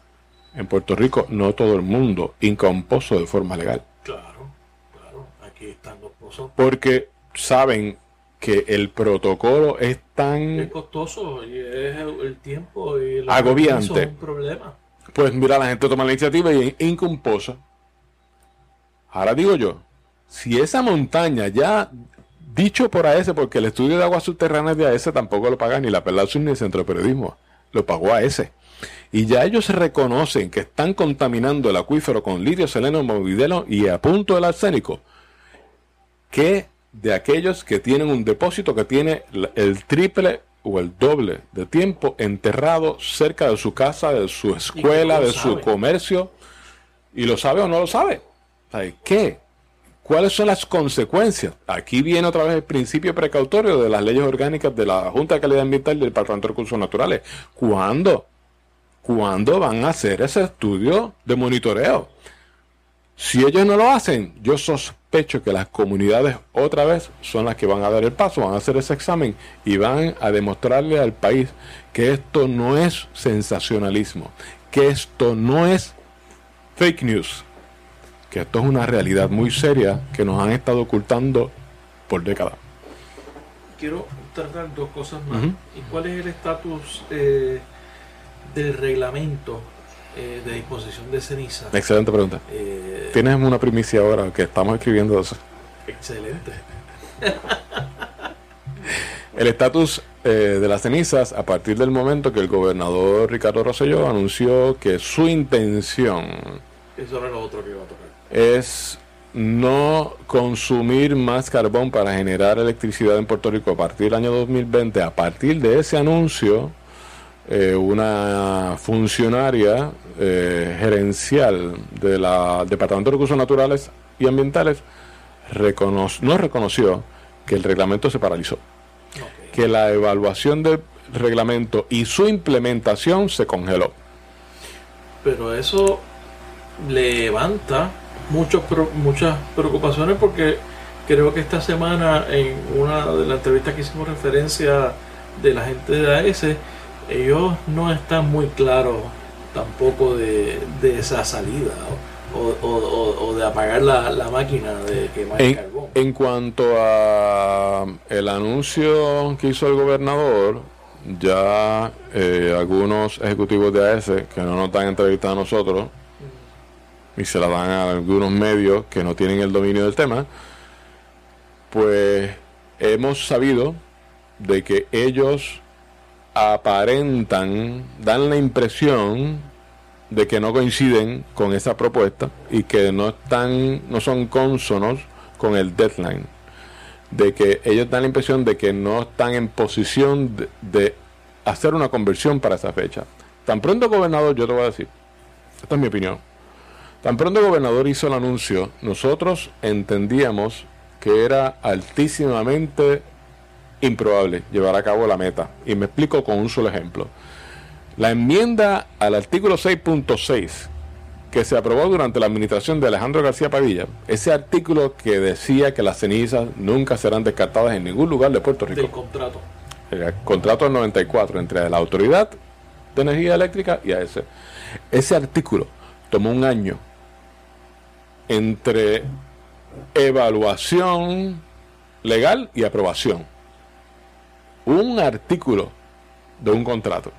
en Puerto Rico no todo el mundo inca un pozo de forma legal. Claro, claro, aquí están los pozos. Porque saben que el protocolo es tan... Es costoso y es el tiempo y el agobiante. Es un problema. Pues mira, la gente toma la iniciativa y inca un pozo. Ahora digo yo, si esa montaña ya dicho por AES, porque el estudio de aguas subterráneas de AES tampoco lo paga ni la Perla ni el Centro de Periodismo, lo pagó AES. Y ya ellos reconocen que están contaminando el acuífero con lirio, seleno, movidelo y a punto del arsénico, que de aquellos que tienen un depósito que tiene el triple o el doble de tiempo enterrado cerca de su casa, de su escuela, de su comercio, y lo sabe o no lo sabe. ¿Qué? ¿Cuáles son las consecuencias? Aquí viene otra vez el principio precautorio de las leyes orgánicas de la Junta de Calidad Ambiental y del Departamento de Recursos Naturales. ¿Cuándo? ¿Cuándo van a hacer ese estudio de monitoreo? Si ellos no lo hacen, yo sospecho que las comunidades otra vez son las que van a dar el paso, van a hacer ese examen y van a demostrarle al país que esto no es sensacionalismo, que esto no es fake news, que esto es una realidad muy seria que nos han estado ocultando por décadas. Quiero tratar dos cosas más. ¿Y cuál es el estatus eh, del reglamento eh, de disposición de ceniza? Excelente pregunta. Eh, Tienes una primicia ahora que estamos escribiendo eso. Excelente. el estatus de las cenizas a partir del momento que el gobernador Ricardo Rosselló anunció que su intención... Eso era lo otro que iba a tocar es no consumir más carbón para generar electricidad en Puerto Rico a partir del año 2020. A partir de ese anuncio, eh, una funcionaria eh, gerencial del Departamento de Recursos Naturales y Ambientales no reconoció que el reglamento se paralizó, que la evaluación del reglamento y su implementación se congeló. Pero eso levanta muchos, muchas preocupaciones porque creo que esta semana en una de las entrevistas que hicimos referencia de la gente de AES, ellos no están muy claros tampoco de, esa salida o, de apagar la, máquina de quemar en, carbón. En cuanto a el anuncio que hizo el gobernador, ya eh, algunos ejecutivos de AES que no nos están entrevistando a nosotros, y se la dan a algunos medios que no tienen el dominio del tema, pues hemos sabido de que ellos aparentan, dan la impresión de que no coinciden con esa propuesta y que no están, no son consonos con el deadline, de que ellos dan la impresión de que no están en posición de, de hacer una conversión para esa fecha. Tan pronto gobernador, yo te voy a decir, esta es mi opinión, Tan pronto el gobernador hizo el anuncio, nosotros entendíamos que era altísimamente improbable llevar a cabo la meta. Y me explico con un solo ejemplo. La enmienda al artículo 6.6 que se aprobó durante la administración de Alejandro García Padilla, ese artículo que decía que las cenizas nunca serán descartadas en ningún lugar de Puerto Rico. Del contrato. El contrato del 94 entre la Autoridad de Energía Eléctrica y AES. Ese artículo tomó un año entre evaluación legal y aprobación. Un artículo de un contrato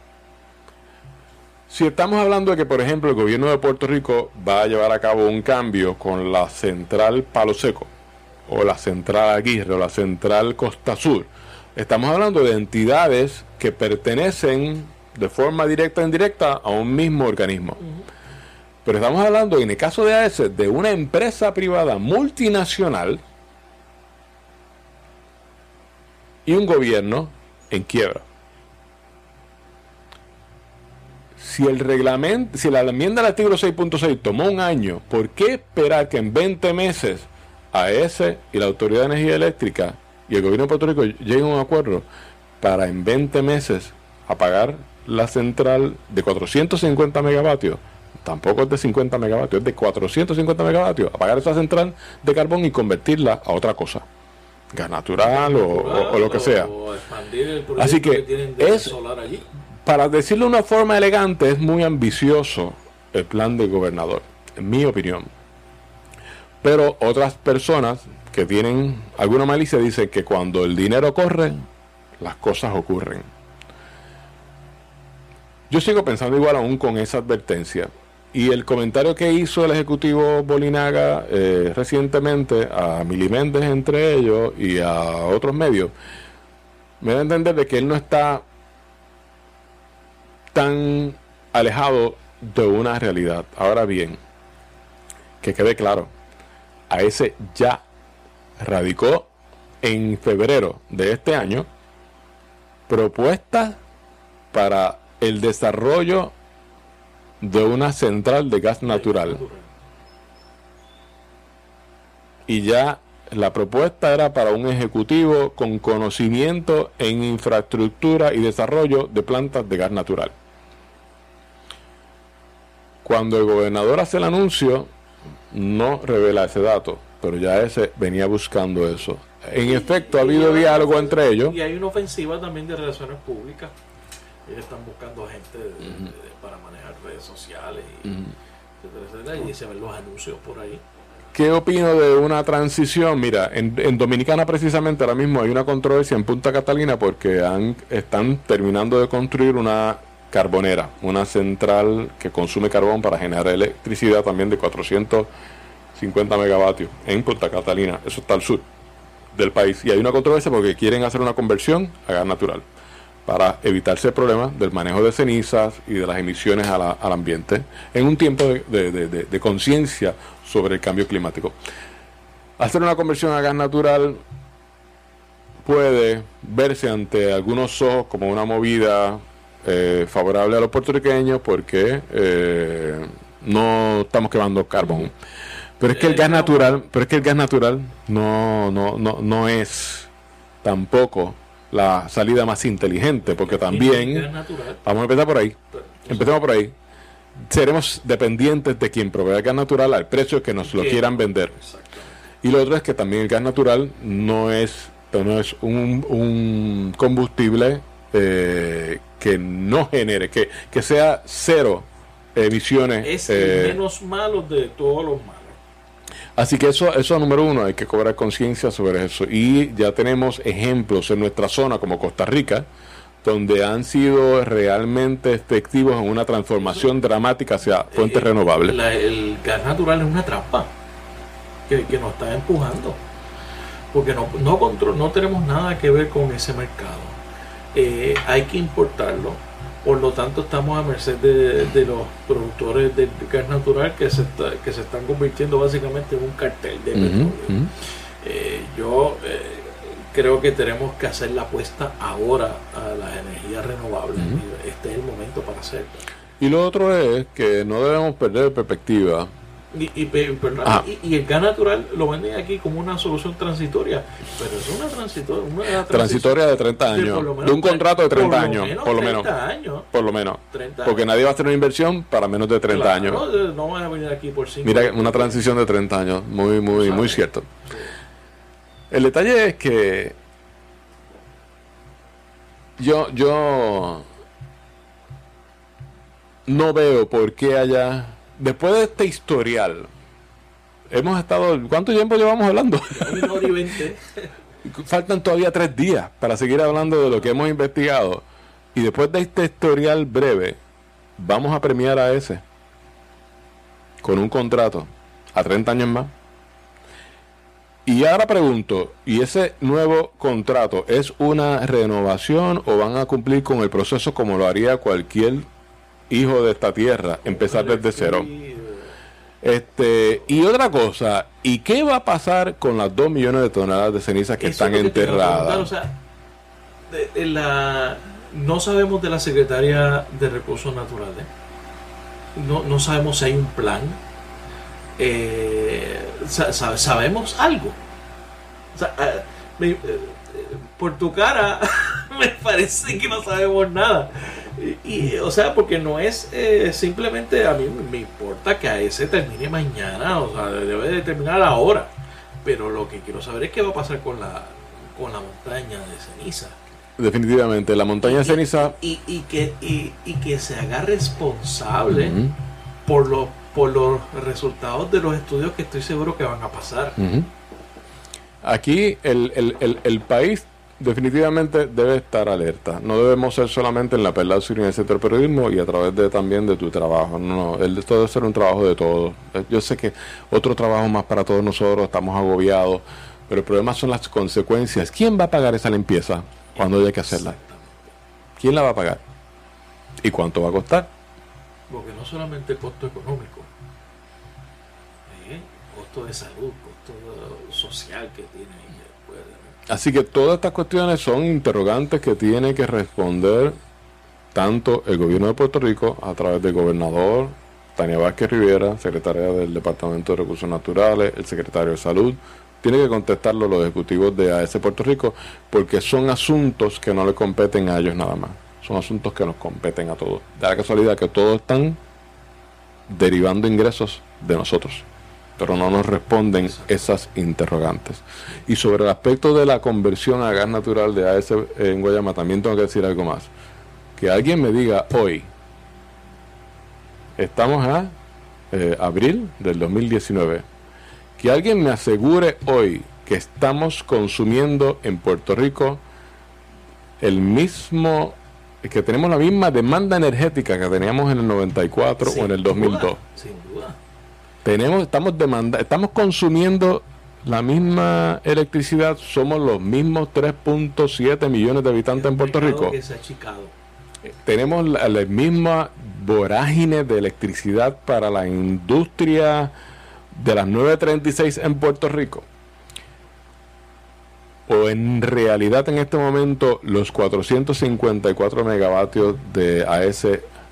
Si estamos hablando de que, por ejemplo, el gobierno de Puerto Rico va a llevar a cabo un cambio con la central Palo Seco, o la central Aguirre, o la central Costa Sur, estamos hablando de entidades que pertenecen de forma directa o indirecta a un mismo organismo. Pero estamos hablando, en el caso de AES, de una empresa privada multinacional y un gobierno en quiebra. Si el reglamento, si la enmienda del artículo 6.6 tomó un año, ¿por qué esperar que en 20 meses AES y la Autoridad de Energía Eléctrica y el gobierno de Puerto Rico lleguen a un acuerdo para en 20 meses apagar la central de 450 megavatios? Tampoco es de 50 megavatios, es de 450 megavatios. Apagar esa central de carbón y convertirla a otra cosa gas natural, o, lo que sea. Así que, es, para decirlo de una forma elegante, es muy ambicioso el plan del gobernador, en mi opinión. Pero otras personas que tienen alguna malicia dicen que cuando el dinero corre, las cosas ocurren. Yo sigo pensando igual aún con esa advertencia. Y el comentario que hizo el ejecutivo Bolinaga eh, recientemente a Mili Méndez entre ellos y a otros medios, me da a entender de que él no está tan alejado de una realidad. Ahora bien, que quede claro, a ese ya radicó en febrero de este año propuestas para el desarrollo de una central de gas natural. Y ya la propuesta era para un ejecutivo con conocimiento en infraestructura y desarrollo de plantas de gas natural. Cuando el gobernador hace el anuncio, no revela ese dato, pero ya ese venía buscando eso. En efecto, ha habido diálogo entre ellos. Y hay una ofensiva también de relaciones públicas. Ellos están buscando gente para manejar redes sociales y, se ven los anuncios por ahí. ¿Qué opino de una transición? Mira, en, Dominicana precisamente ahora mismo hay una controversia en Punta Catalina porque han, están terminando de construir una carbonera, una central que consume carbón para generar electricidad también de 450 megavatios en Punta Catalina, eso está al sur del país. Y hay una controversia porque quieren hacer una conversión a gas natural para evitarse el problema del manejo de cenizas y de las emisiones al ambiente en un tiempo de, conciencia sobre el cambio climático. Hacer una conversión a gas natural puede verse ante algunos ojos como una movida eh, favorable a los puertorriqueños porque eh, no estamos quemando carbón. Pero es que el gas natural, pero es que el gas natural no, no, no, no es tampoco la salida más inteligente, porque también, vamos a empezar por ahí, empecemos por ahí, seremos dependientes de quien provee gas natural al precio que nos lo quieran vender. Y lo otro es que también el gas natural no es, no es un, combustible eh, que no genere, que, que sea cero emisiones. Es el eh, menos malo de todos los malos. Así que eso, eso número uno, hay que cobrar conciencia sobre eso. Y ya tenemos ejemplos en nuestra zona como Costa Rica, donde han sido realmente efectivos en una transformación dramática hacia fuentes eh, renovables. el gas natural es una trampa que, nos está empujando, porque no, no, control, no tenemos nada que ver con ese mercado. Eh, hay que importarlo por lo tanto, estamos a merced de, los productores de gas natural que se, que se están convirtiendo básicamente en un cartel de petróleo. Eh, yo eh, creo que tenemos que hacer la apuesta ahora a las energías renovables. Este es el momento para hacerlo. Y lo otro es que no debemos perder perspectiva y, y, el gas natural lo venden aquí como una solución transitoria, pero es una transitoria, transitoria de 30 años, de, un contrato de 30 años, por lo menos. Por lo menos. Porque nadie va a hacer una inversión para menos de 30 años. No, van a venir aquí por 5 Mira, una transición de 30 años, muy, muy, muy cierto. El detalle es que yo, yo no veo por qué haya después de este historial, hemos estado. ¿Cuánto tiempo llevamos hablando? Faltan todavía tres días para seguir hablando de lo que hemos investigado. Y después de este historial breve, vamos a premiar a ese con un contrato a 30 años más. Y ahora pregunto, ¿y ese nuevo contrato es una renovación o van a cumplir con el proceso como lo haría cualquier hijo de esta tierra, empezar desde cero? Este, y otra cosa, ¿y qué va a pasar con las 2 millones de toneladas de cenizas que están enterradas? no sabemos de la Secretaría de Recursos Naturales. No, no sabemos si hay un plan. Eh, sabemos algo. Eh, eh, por tu cara me parece que no sabemos nada. Y, o sea, porque no es eh, simplemente a mí me importa que a ese termine mañana, o sea, debe de terminar ahora. Pero lo que quiero saber es qué va a pasar con la, con la montaña de ceniza. Definitivamente, la montaña de ceniza. Y, y, que, y, que se haga responsable por, los, por los resultados de los estudios que estoy seguro que van a pasar. Aquí el, el, el, el país definitivamente debe estar alerta. No debemos ser solamente en la perla en el sector periodismo y a través de también de tu trabajo. No, esto debe ser un trabajo de todos. Eh, yo sé que otro trabajo más para todos nosotros, estamos agobiados, pero el problema son las consecuencias. ¿Quién va a pagar esa limpieza cuando haya que hacerla? ¿Quién la va a pagar? ¿Y cuánto va a costar? Porque no solamente costo económico, ¿eh? costo de salud, costo social que tiene Así que todas estas cuestiones son interrogantes que tiene que responder tanto el gobierno de Puerto Rico a través del gobernador Tania Vázquez Rivera, secretaria del Departamento de Recursos Naturales, el secretario de Salud, tiene que contestarlo los ejecutivos de AES Puerto Rico porque son asuntos que no le competen a ellos nada más, son asuntos que nos competen a todos. Da la casualidad que todos están derivando ingresos de nosotros pero no nos responden esas interrogantes. Y sobre el aspecto de la conversión a gas natural de AS en Guayama, también tengo que decir algo más. Que alguien me diga hoy, estamos a eh, abril del 2019, que alguien me asegure hoy que estamos consumiendo en Puerto Rico el mismo, que tenemos la misma demanda energética que teníamos en el 94 o en el 2002 tenemos, estamos demanda, estamos consumiendo la misma electricidad, somos los mismos 3.7 millones de habitantes en Puerto Rico. Eh, tenemos la, misma vorágine de electricidad para la industria de las 936 en Puerto Rico. O en realidad en este momento los 454 megavatios de AS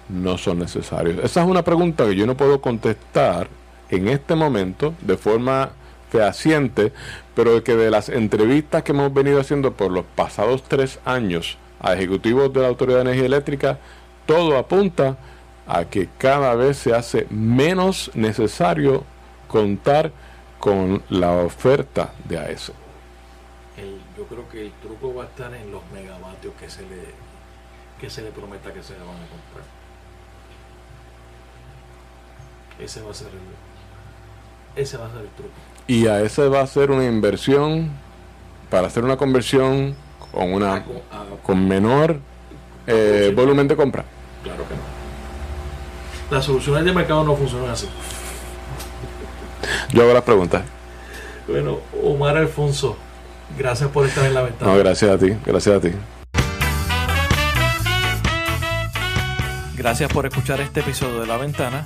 no son necesarios. Esa es una pregunta que yo no puedo contestar en este momento de forma fehaciente, pero que de las entrevistas que hemos venido haciendo por los pasados tres años a ejecutivos de la Autoridad de Energía Eléctrica, todo apunta a que cada vez se hace menos necesario contar con la oferta de AES. yo creo que el truco va a estar en los megavatios que se le, que se le prometa que se le van a comprar. Ese va a ser el, ese va a ser el truco. Y a ese va a ser una inversión para hacer una conversión con una con menor eh, volumen de compra. Claro que no. Las soluciones de mercado no funcionan así. Yo hago las preguntas. Bueno, Omar Alfonso, gracias por estar en la ventana. No, gracias a ti, gracias a ti. Gracias por escuchar este episodio de La Ventana.